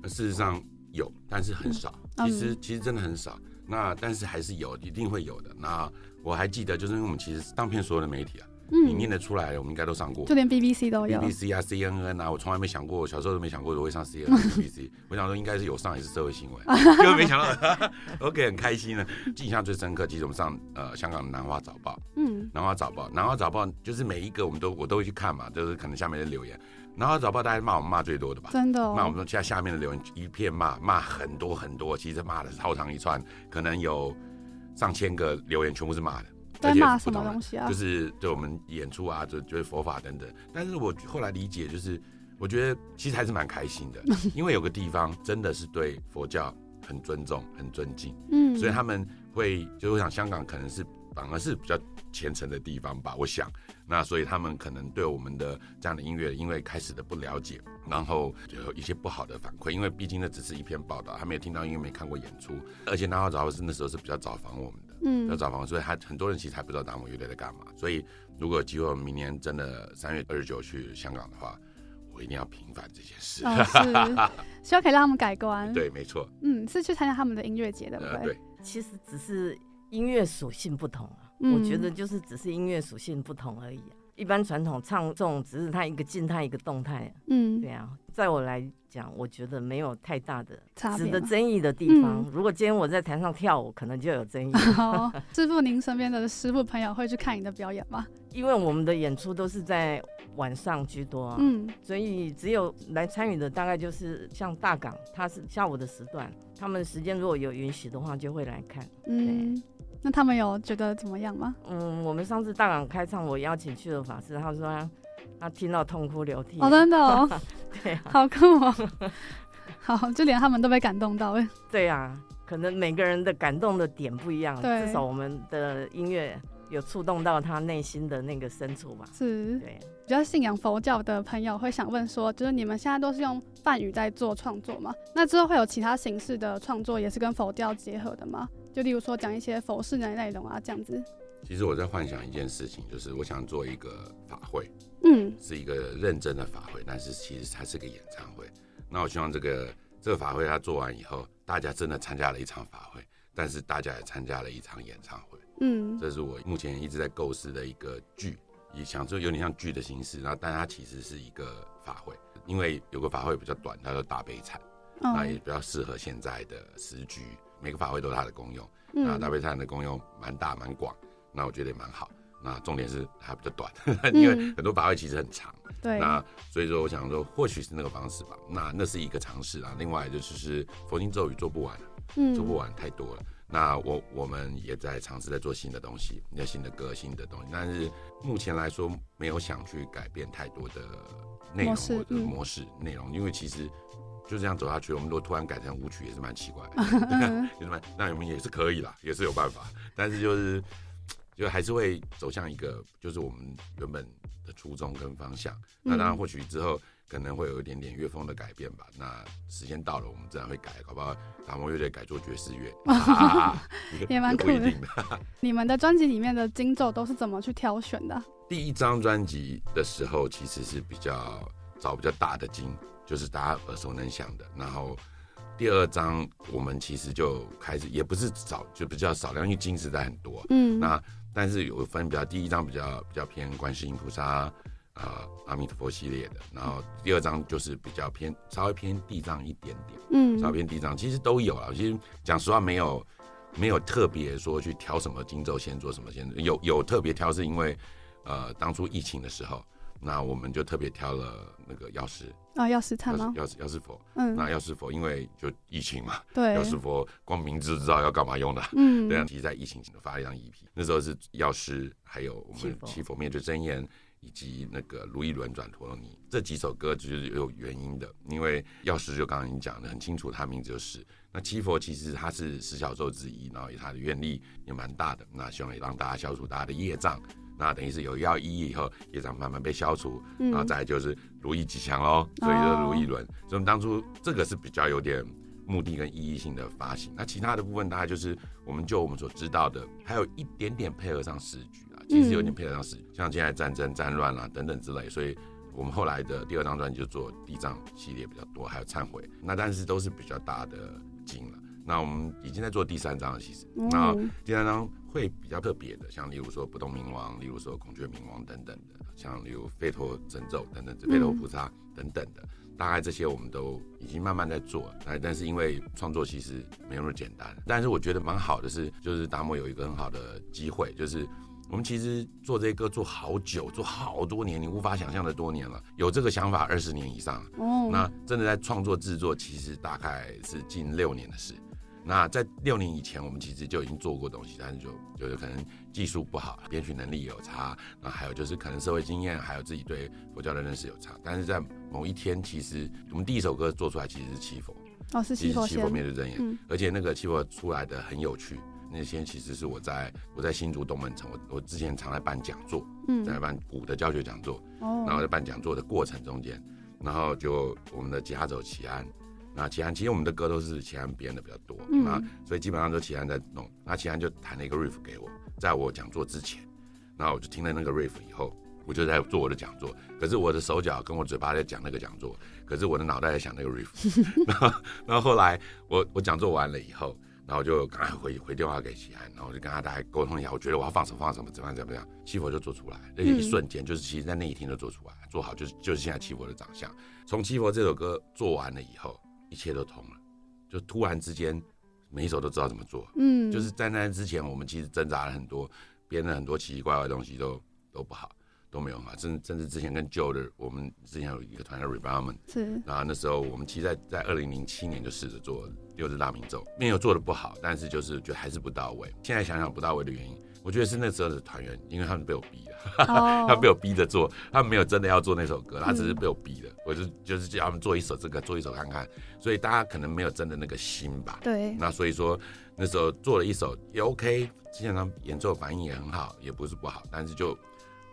事实上有，但是很少。其实其实真的很少。那但是还是有，一定会有的。那我还记得，就是因为我们其实当片所有的媒体啊。嗯、你念得出来，我们应该都上过，就连 BBC 都有，BBC 啊，CNN 啊，我从来没想过，我小时候都没想过我会上 [LAUGHS] CNN、BBC，我想说应该是有上也是社会新闻，[LAUGHS] 结果没想到，[LAUGHS] OK，很开心呢。印象最深刻，其实我们上呃香港的南华早报，嗯，南华早报，南华早报就是每一个我们都我都会去看嘛，就是可能下面的留言，南华早报大家骂我们骂最多的吧，真的、哦，骂我们下下面的留言一片骂，骂很多很多，其实骂的超长一串，可能有上千个留言，全部是骂的。在骂什么东西啊？就是对我们演出啊，就就是佛法等等。但是我后来理解，就是我觉得其实还是蛮开心的，[LAUGHS] 因为有个地方真的是对佛教很尊重、很尊敬。嗯，所以他们会，就我想香港可能是反而是比较虔诚的地方吧。我想，那所以他们可能对我们的这样的音乐，因为开始的不了解，然后就有一些不好的反馈。因为毕竟那只是一篇报道，他没有听到，因为没看过演出，而且南华早报是那时候是比较早访我们的。嗯，要找房，所以他很多人其实还不知道达摩乐队在干嘛。所以如果有机会明年真的三月二十九去香港的话，我一定要平反这件事。哦、是，[LAUGHS] 希望可以让他们改观。对，没错。嗯，是去参加他们的音乐节的，对不对？对，其实只是音乐属性不同啊。嗯、我觉得就是只是音乐属性不同而已啊。一般传统唱诵只是它一个静态一个动态。嗯，对啊，在我来讲，我觉得没有太大的值得争议的地方。如果今天我在台上跳舞，可能就有争议。好，[LAUGHS] 师傅，您身边的师傅朋友会去看你的表演吗？因为我们的演出都是在晚上居多，嗯，所以只有来参与的大概就是像大港，他是下午的时段，他们时间如果有允许的话，就会来看。嗯，那他们有觉得怎么样吗？嗯，我们上次大港开唱，我邀请去了法师，他说他，他听到痛哭流涕。哦，真的哦，[LAUGHS] 对啊，好酷哦，好，就连他们都被感动到。对啊，可能每个人的感动的点不一样，对至少我们的音乐。有触动到他内心的那个深处吧？是，对。比较信仰佛教的朋友会想问说，就是你们现在都是用梵语在做创作吗？那之后会有其他形式的创作，也是跟佛教结合的吗？就例如说讲一些佛事的内容啊，这样子。其实我在幻想一件事情，就是我想做一个法会，嗯，是一个认真的法会，但是其实它是个演唱会。那我希望这个这个法会它做完以后，大家真的参加了一场法会，但是大家也参加了一场演唱会。嗯，这是我目前一直在构思的一个剧，也想说有点像剧的形式，然后但它其实是一个法会，因为有个法会比较短，它叫大悲忏，那也比较适合现在的时局。每个法会都有它的功用，那大悲忏的功用蛮大蛮广，那我觉得也蛮好。那重点是它比较短，[LAUGHS] 因为很多法会其实很长，对，那所以说我想说或许是那个方式吧，那那是一个尝试啊。另外就是是佛经咒语做不完，嗯，做不完太多了。那我我们也在尝试在做新的东西，那新的歌、新的东西，但是目前来说没有想去改变太多的内容或者模式内容，因为其实就这样走下去，我们如果突然改成舞曲也是蛮奇怪的，[LAUGHS] [LAUGHS] 也是蛮，那我们也是可以啦，也是有办法，但是就是就还是会走向一个就是我们原本的初衷跟方向，那当然或许之后。可能会有一点点乐风的改变吧。那时间到了，我们自然会改，搞不好达摩乐队改做爵士乐，啊、[LAUGHS] 也蛮酷的。你们的专辑里面的金奏都是怎么去挑选的？第一张专辑的时候，其实是比较找比较大的经，就是大家耳熟能详的。然后第二张，我们其实就开始，也不是少，就比较少量，因为金时代很多。嗯，那但是有分比较，第一张比较比较偏观世音菩萨。呃，阿弥陀佛系列的，然后第二张就是比较偏，稍微偏地藏一点点，嗯，稍微偏地藏，其实都有啊。其实讲实话，没有没有特别说去挑什么经咒先做什么先做，有有特别挑是因为，呃，当初疫情的时候，那我们就特别挑了那个药师啊，药师忏吗？药师药师佛，嗯，那药师佛因为就疫情嘛，对，药师佛光名字知道要干嘛用的，嗯，对啊，其实在疫情发了一张 EP，那时候是药师，还有我们七佛灭罪真言。以及那个如意轮转陀罗尼这几首歌就是有原因的，因为药师就刚刚已经讲的很清楚，他名字就是那七佛，其实他是十小咒之一，然后他的愿力也蛮大的，那希望也让大家消除大家的业障，那等于是有药医以后业障慢慢被消除，然后再来就是如意吉祥喽，所以就是如意轮，所以我们当初这个是比较有点目的跟意义性的发行，那其他的部分大概就是我们就我们所知道的，还有一点点配合上时局啊。其实有点配合上是像现在战争、战乱啊等等之类，所以我们后来的第二张专辑就做地藏系列比较多，还有忏悔，那但是都是比较大的经了。那我们已经在做第三张了，其实，然后第三张会比较特别的，像例如说不动明王，例如说孔雀明王等等的，像例如吠陀神咒等等，吠陀菩萨等等的，大概这些我们都已经慢慢在做。哎，但是因为创作其实没那么简单，但是我觉得蛮好的是，就是达摩有一个很好的机会，就是。我们其实做这些歌做好久，做好多年，你无法想象的多年了。有这个想法二十年以上，哦，那真的在创作制作，其实大概是近六年的事。那在六年以前，我们其实就已经做过东西，但是就就是可能技术不好，编曲能力有差，那还有就是可能社会经验，还有自己对佛教的认识有差。但是在某一天，其实我们第一首歌做出来，其实是七佛，哦，是七佛，七佛灭罪真言，嗯，而且那个七佛出来的很有趣。那些其实是我在我在新竹东门城，我我之前常来办讲座，嗯，在办古的教学讲座，哦，然后在办讲座的过程中间，然后就我们的吉他手齐安，那齐安其实我们的歌都是齐安编的比较多，嗯，那所以基本上都齐安在弄，那齐安就弹了一个 riff 给我，在我讲座之前，然后我就听了那个 riff 以后，我就在做我的讲座，可是我的手脚跟我嘴巴在讲那个讲座，可是我的脑袋在想那个 riff，[LAUGHS] [LAUGHS] 然后然后后来我我讲座完了以后。然后就赶快回回电话给齐安，然后我就跟他大概沟通一下，我觉得我要放手放什么，怎么样怎么样，七佛就做出来，那一瞬间就是其实在那一天就做出来，做好就是就是现在七佛的长相。从七佛这首歌做完了以后，一切都通了，就突然之间每一首都知道怎么做，嗯，就是在那之前我们其实挣扎了很多，编了很多奇奇怪怪的东西都都不好。都没有嘛，甚甚至之前跟旧的，我们之前有一个团叫 Rebound，是，然后那时候我们其实在在二零零七年就试着做六字大明咒，没有做的不好，但是就是觉得还是不到位。现在想想不到位的原因，我觉得是那时候的团员，因为他们被我逼的，哦、[LAUGHS] 他被我逼着做，他没有真的要做那首歌，他只是被我逼的，嗯、我就就是叫他们做一首这个，做一首看看，所以大家可能没有真的那个心吧。对，那所以说那时候做了一首也 OK，之前他们演奏反应也很好，也不是不好，但是就。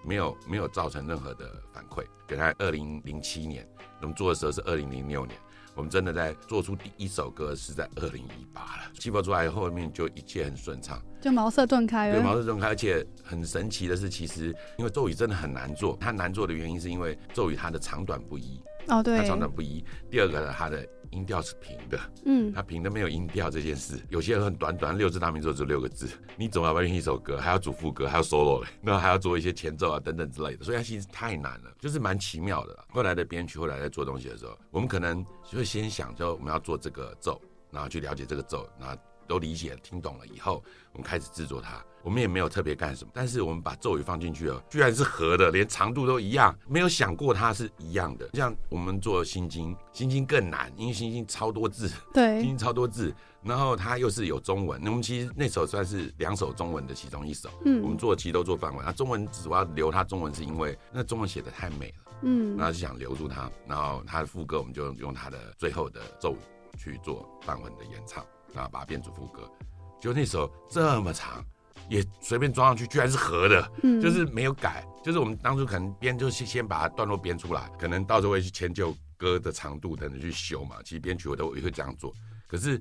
没有没有造成任何的反馈。给他二零零七年，我们做的时候是二零零六年，我们真的在做出第一首歌是在二零一八了。气泡出来后面就一切很顺畅，就茅塞顿开了。对，茅塞顿开，而且很神奇的是，其实因为咒语真的很难做，它难做的原因是因为咒语它的长短不一。哦，对，它长短不一。第二个呢，它的。音调是平的，嗯，它平的没有音调这件事，有些人很短短六字大明咒只有六个字，你总要完成一首歌，还要主副歌，还要 solo 嘞，那还要做一些前奏啊等等之类的，所以它其实太难了，就是蛮奇妙的。后来的编曲，后来在做东西的时候，我们可能就会先想，就我们要做这个奏，然后去了解这个奏，然后都理解听懂了以后，我们开始制作它。我们也没有特别干什么，但是我们把咒语放进去了，居然是合的，连长度都一样，没有想过它是一样的。像我们做心经，心经更难，因为心经超多字，对，心经超多字，然后它又是有中文。那我们其实那首算是两首中文的其中一首，嗯，我们做的其实都做范文，那中文主要留它中文是因为那中文写的太美了，嗯，然后就想留住它，然后它的副歌我们就用它的最后的咒语去做范文的演唱，然后把它变成副歌，就那首这么长。也随便装上去，居然是合的，嗯，[LAUGHS] 就是没有改，就是我们当初可能编就先先把它段落编出来，可能到时候会去迁就歌的长度等等去修嘛。其实编曲我都也会这样做，可是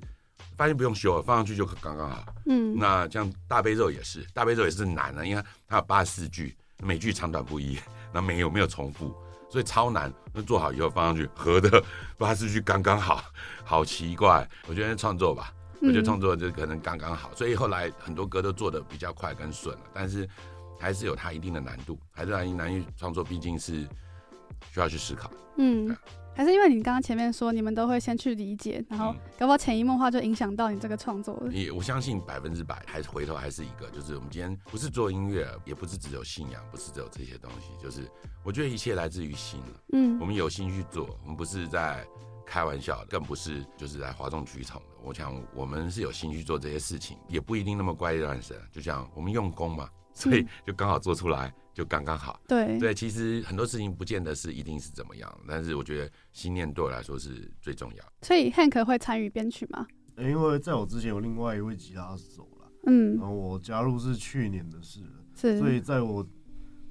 发现不用修了，放上去就刚刚好。嗯，那像大悲咒也是，大悲咒也是难的，因为它有八十四句，每句长短不一，那没有没有重复，所以超难。那做好以后放上去，合的八十四句刚刚好，好奇怪。我觉得创作吧。我觉得创作就可能刚刚好，所以后来很多歌都做的比较快跟顺了，但是还是有它一定的难度，还是难于难于创作，毕竟是需要去思考。嗯，还是因为你刚刚前面说你们都会先去理解，然后搞不好潜移默化就影响到你这个创作了。也我相信百分之百，还是回头还是一个，就是我们今天不是做音乐，也不是只有信仰，不是只有这些东西，就是我觉得一切来自于心。嗯，我们有心去做，我们不是在。开玩笑的，更不是就是来哗众取宠的。我想我们是有心去做这些事情，也不一定那么怪力乱神。就像我们用功嘛，所以就刚好做出来，就刚刚好。对对，其实很多事情不见得是一定是怎么样，但是我觉得心念对我来说是最重要。所以 Hank 会参与编曲吗？因为在我之前有另外一位吉他手了，嗯，然后我加入是去年的事了，是。所以在我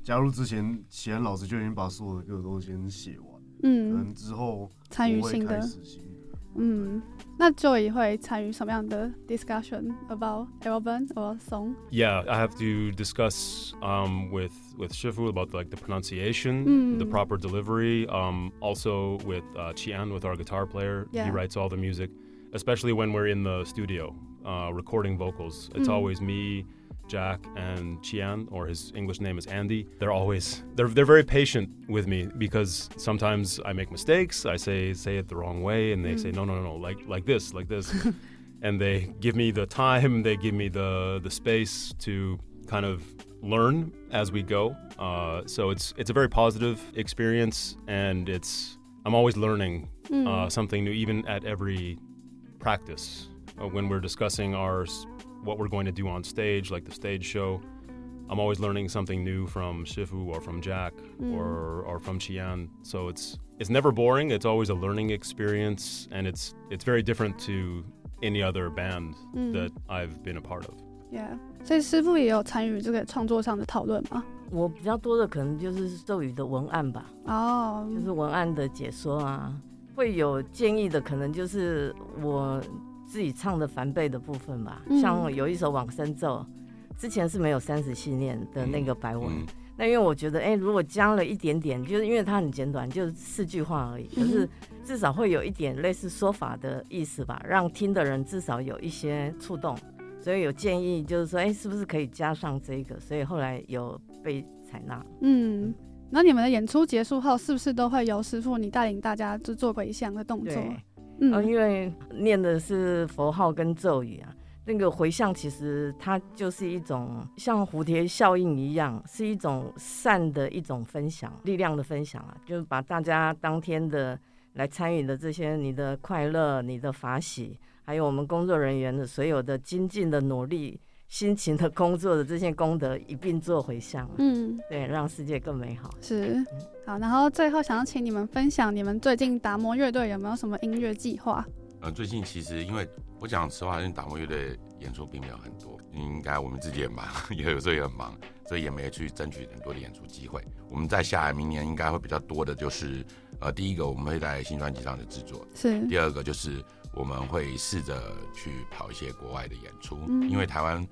加入之前，齐安老师就已经把所有的歌都先写完。嗯，可能之后参与新的，嗯，那 Joey 会参与什么样的 discussion about album or song? Yeah, I have to discuss um, with with Shifu about like the pronunciation, mm. the proper delivery. Um, also with uh, Qian, with our guitar player, yeah. he writes all the music, especially when we're in the studio uh, recording vocals. It's mm. always me. Jack and Qian, or his English name is Andy, they're always they're they're very patient with me because sometimes I make mistakes. I say say it the wrong way, and they mm. say no no no no like like this like this, [LAUGHS] and they give me the time, they give me the the space to kind of learn as we go. Uh, so it's it's a very positive experience, and it's I'm always learning mm. uh, something new, even at every practice uh, when we're discussing our what we're going to do on stage, like the stage show. I'm always learning something new from Shifu or from Jack mm. or or from Qian. So it's it's never boring. It's always a learning experience, and it's it's very different to any other band mm. that I've been a part of. Yeah，所以师傅也有参与这个创作上的讨论吗？我比较多的可能就是咒语的文案吧。哦，oh. 就是文案的解说啊，会有建议的，可能就是我。 自己唱的梵呗的部分吧，像有一首往生咒，之前是没有三十信念的那个白文。嗯嗯那因为我觉得，哎、欸，如果加了一点点，就是因为它很简短，就是四句话而已，可是至少会有一点类似说法的意思吧，让听的人至少有一些触动。所以有建议，就是说，哎、欸，是不是可以加上这个？所以后来有被采纳。嗯，那你们的演出结束后，是不是都会由师傅你带领大家就做鬼像的动作？嗯、呃，因为念的是佛号跟咒语啊。那个回向其实它就是一种像蝴蝶效应一样，是一种善的一种分享，力量的分享啊，就是把大家当天的来参与的这些你的快乐、你的法喜，还有我们工作人员的所有的精进的努力、辛勤的工作的这些功德一并做回向，嗯，对，让世界更美好。是，好，然后最后想要请你们分享你们最近达摩乐队有没有什么音乐计划？呃，最近其实因为我讲实话，因为达摩乐队演出并没有很多，应该我们自己也忙，[LAUGHS] 也有时候也很忙，所以也没去争取很多的演出机会。我们在下来明年应该会比较多的，就是呃，第一个我们会在新专辑上的制作，是。第二个就是我们会试着去跑一些国外的演出，嗯、因为台湾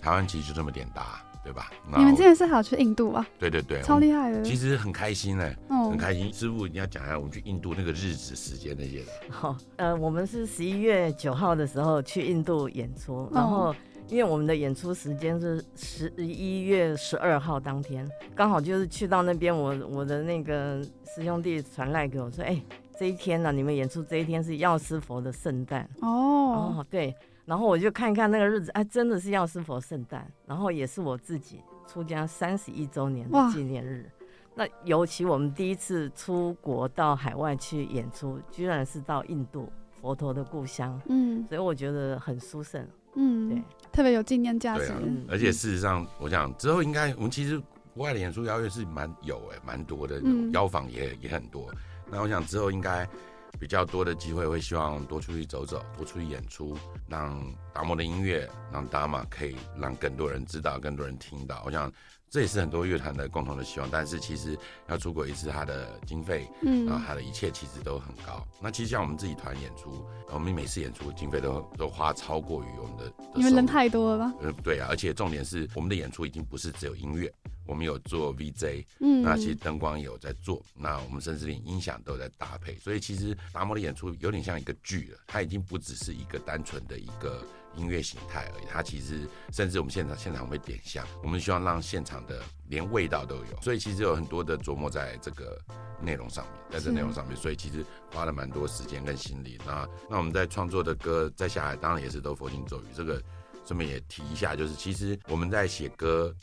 台湾其实就这么点大。对吧？你们之前是好去印度啊？对对对，超厉害的。其实很开心哎，哦，很开心。师傅，你要讲一下我们去印度那个日子、时间那些的。好，呃，我们是十一月九号的时候去印度演出，然后因为我们的演出时间是十一月十二号当天，刚好就是去到那边，我我的那个师兄弟传赖给我说，哎，这一天呢，你们演出这一天是药师佛的圣诞哦。哦，对。然后我就看一看那个日子，哎，真的是药师佛圣诞，然后也是我自己出家三十一周年的纪念日。那尤其我们第一次出国到海外去演出，居然是到印度佛陀的故乡，嗯，所以我觉得很殊胜，嗯，对，特别有纪念价值。啊、而且事实上，我想之后应该我们其实国外的演出邀约是蛮有哎，蛮多的，邀访也也很多。那我想之后应该。比较多的机会，会希望多出去走走，多出去演出，让达摩的音乐，让达玛可以让更多人知道，更多人听到。我想这也是很多乐团的共同的希望。但是其实要出国一次，它的经费，嗯，然后它的一切其实都很高。那其实像我们自己团演出，我们每次演出经费都都花超过于我们的，的，因为人太多了吧？嗯，对啊，而且重点是我们的演出已经不是只有音乐。我们有做 VJ，嗯，那其实灯光也有在做，那我们甚至连音响都在搭配，所以其实达摩的演出有点像一个剧了，它已经不只是一个单纯的一个音乐形态而已，它其实甚至我们现场现场会点香，我们希望让现场的连味道都有，所以其实有很多的琢磨在这个内容上面，在这内容上面，所以其实花了蛮多时间跟心力。那那我们在创作的歌在下来，当然也是都佛经咒语，这个顺便也提一下，就是其实我们在写歌。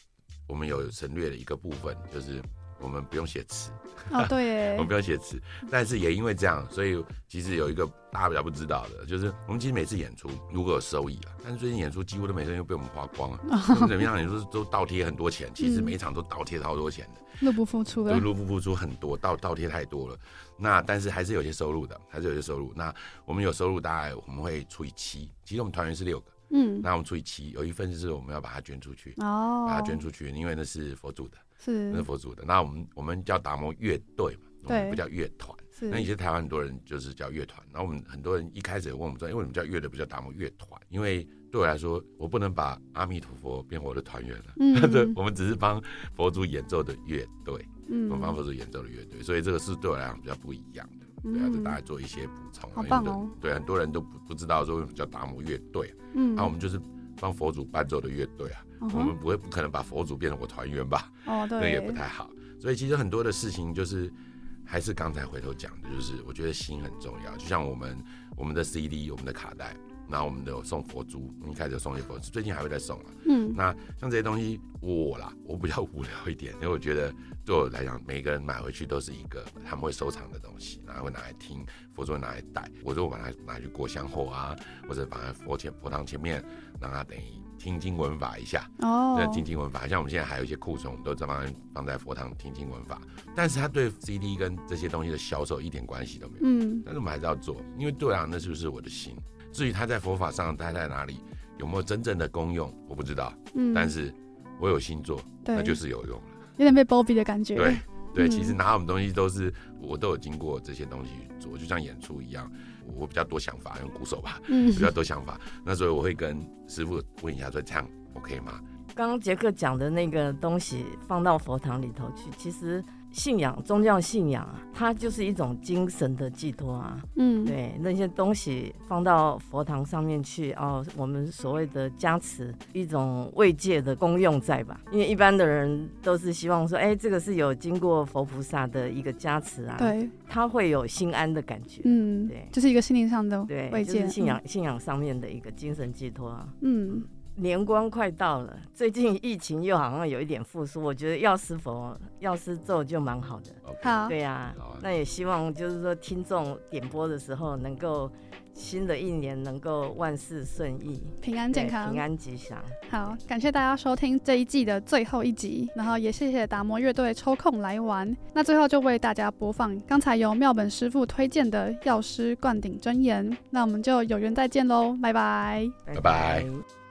我们有省略的一个部分，就是我们不用写词。啊，对，[LAUGHS] 我们不用写词。但是也因为这样，所以其实有一个大家比较不知道的，就是我们其实每次演出如果有收益啊，但是最近演出几乎都每次又被我们花光了。[LAUGHS] 哦、怎么样？演出都倒贴很多钱，其实每一场都倒贴超多钱的，入不敷出的，对，入不敷出很多，倒倒贴太多了。那但是还是有些收入的，还是有些收入。那我们有收入，大概我们会除以七。其实我们团员是六个。嗯，那我们除以七，有一份就是我们要把它捐出去，哦，把它捐出去，因为那是佛祖的，是那是佛祖的。那我们我们叫达摩乐队嘛，我们不叫乐团。那以前台湾很多人就是叫乐团，然后我们很多人一开始也问我们说，因为什么叫乐队，不叫达摩乐团？因为对我来说，我不能把阿弥陀佛变我的团员了，嗯，[LAUGHS] 对，我们只是帮佛祖演奏的乐队，嗯，我们帮佛祖演奏的乐队，所以这个是对我来讲比较不一样的。对啊，就大家做一些补充。好棒哦！对，很多人都不不知道说为什么叫达摩乐队。嗯，那我们就是帮佛祖伴奏的乐队啊。我们不会不可能把佛祖变成我团员吧？哦，对，那也不太好。所以其实很多的事情就是，还是刚才回头讲的，就是我觉得心很重要。就像我们我们的 CD，我们的卡带。然后我们都有送佛珠，一开始有送一些佛珠，最近还会再送啊。嗯，那像这些东西，我啦，[LAUGHS] 我比较无聊一点，因为我觉得对我来讲，每个人买回去都是一个他们会收藏的东西，然后会拿来听，佛珠拿来戴。我说我把它拿去过香火啊，或者放在佛前佛堂前面，让它等于听经闻法一下。哦，听经闻法，像我们现在还有一些库存，我们都在放放在佛堂听经闻法。但是它对 CD 跟这些东西的销售一点关系都没有。嗯，但是我们还是要做，因为对啊，那是不是我的心？至于它在佛法上待在哪里，有没有真正的功用，我不知道。嗯，但是我有心做，那就是有用了。有点被包庇的感觉。对对，其实拿什么东西都是我都有经过这些东西去做，就像演出一样，我比较多想法，用鼓手吧，嗯，比较多想法。那所以我会跟师傅问一下，说这样 OK 吗？刚刚杰克讲的那个东西放到佛堂里头去，其实。信仰、宗教信仰啊，它就是一种精神的寄托啊。嗯，对，那些东西放到佛堂上面去哦，我们所谓的加持，一种慰藉的功用在吧？因为一般的人都是希望说，哎，这个是有经过佛菩萨的一个加持啊，对，他会有心安的感觉。嗯，对，就是一个心灵上的慰藉，对，就是信仰、嗯、信仰上面的一个精神寄托啊。嗯。年关快到了，最近疫情又好像有一点复苏，我觉得药师佛、药师咒就蛮好的。好，对呀、啊，那也希望就是说听众点播的时候，能够新的一年能够万事顺意，平安健康，平安吉祥。好，感谢大家收听这一季的最后一集，然后也谢谢达摩乐队抽空来玩。那最后就为大家播放刚才由妙本师傅推荐的药师灌顶真言。那我们就有缘再见喽，拜拜，拜拜。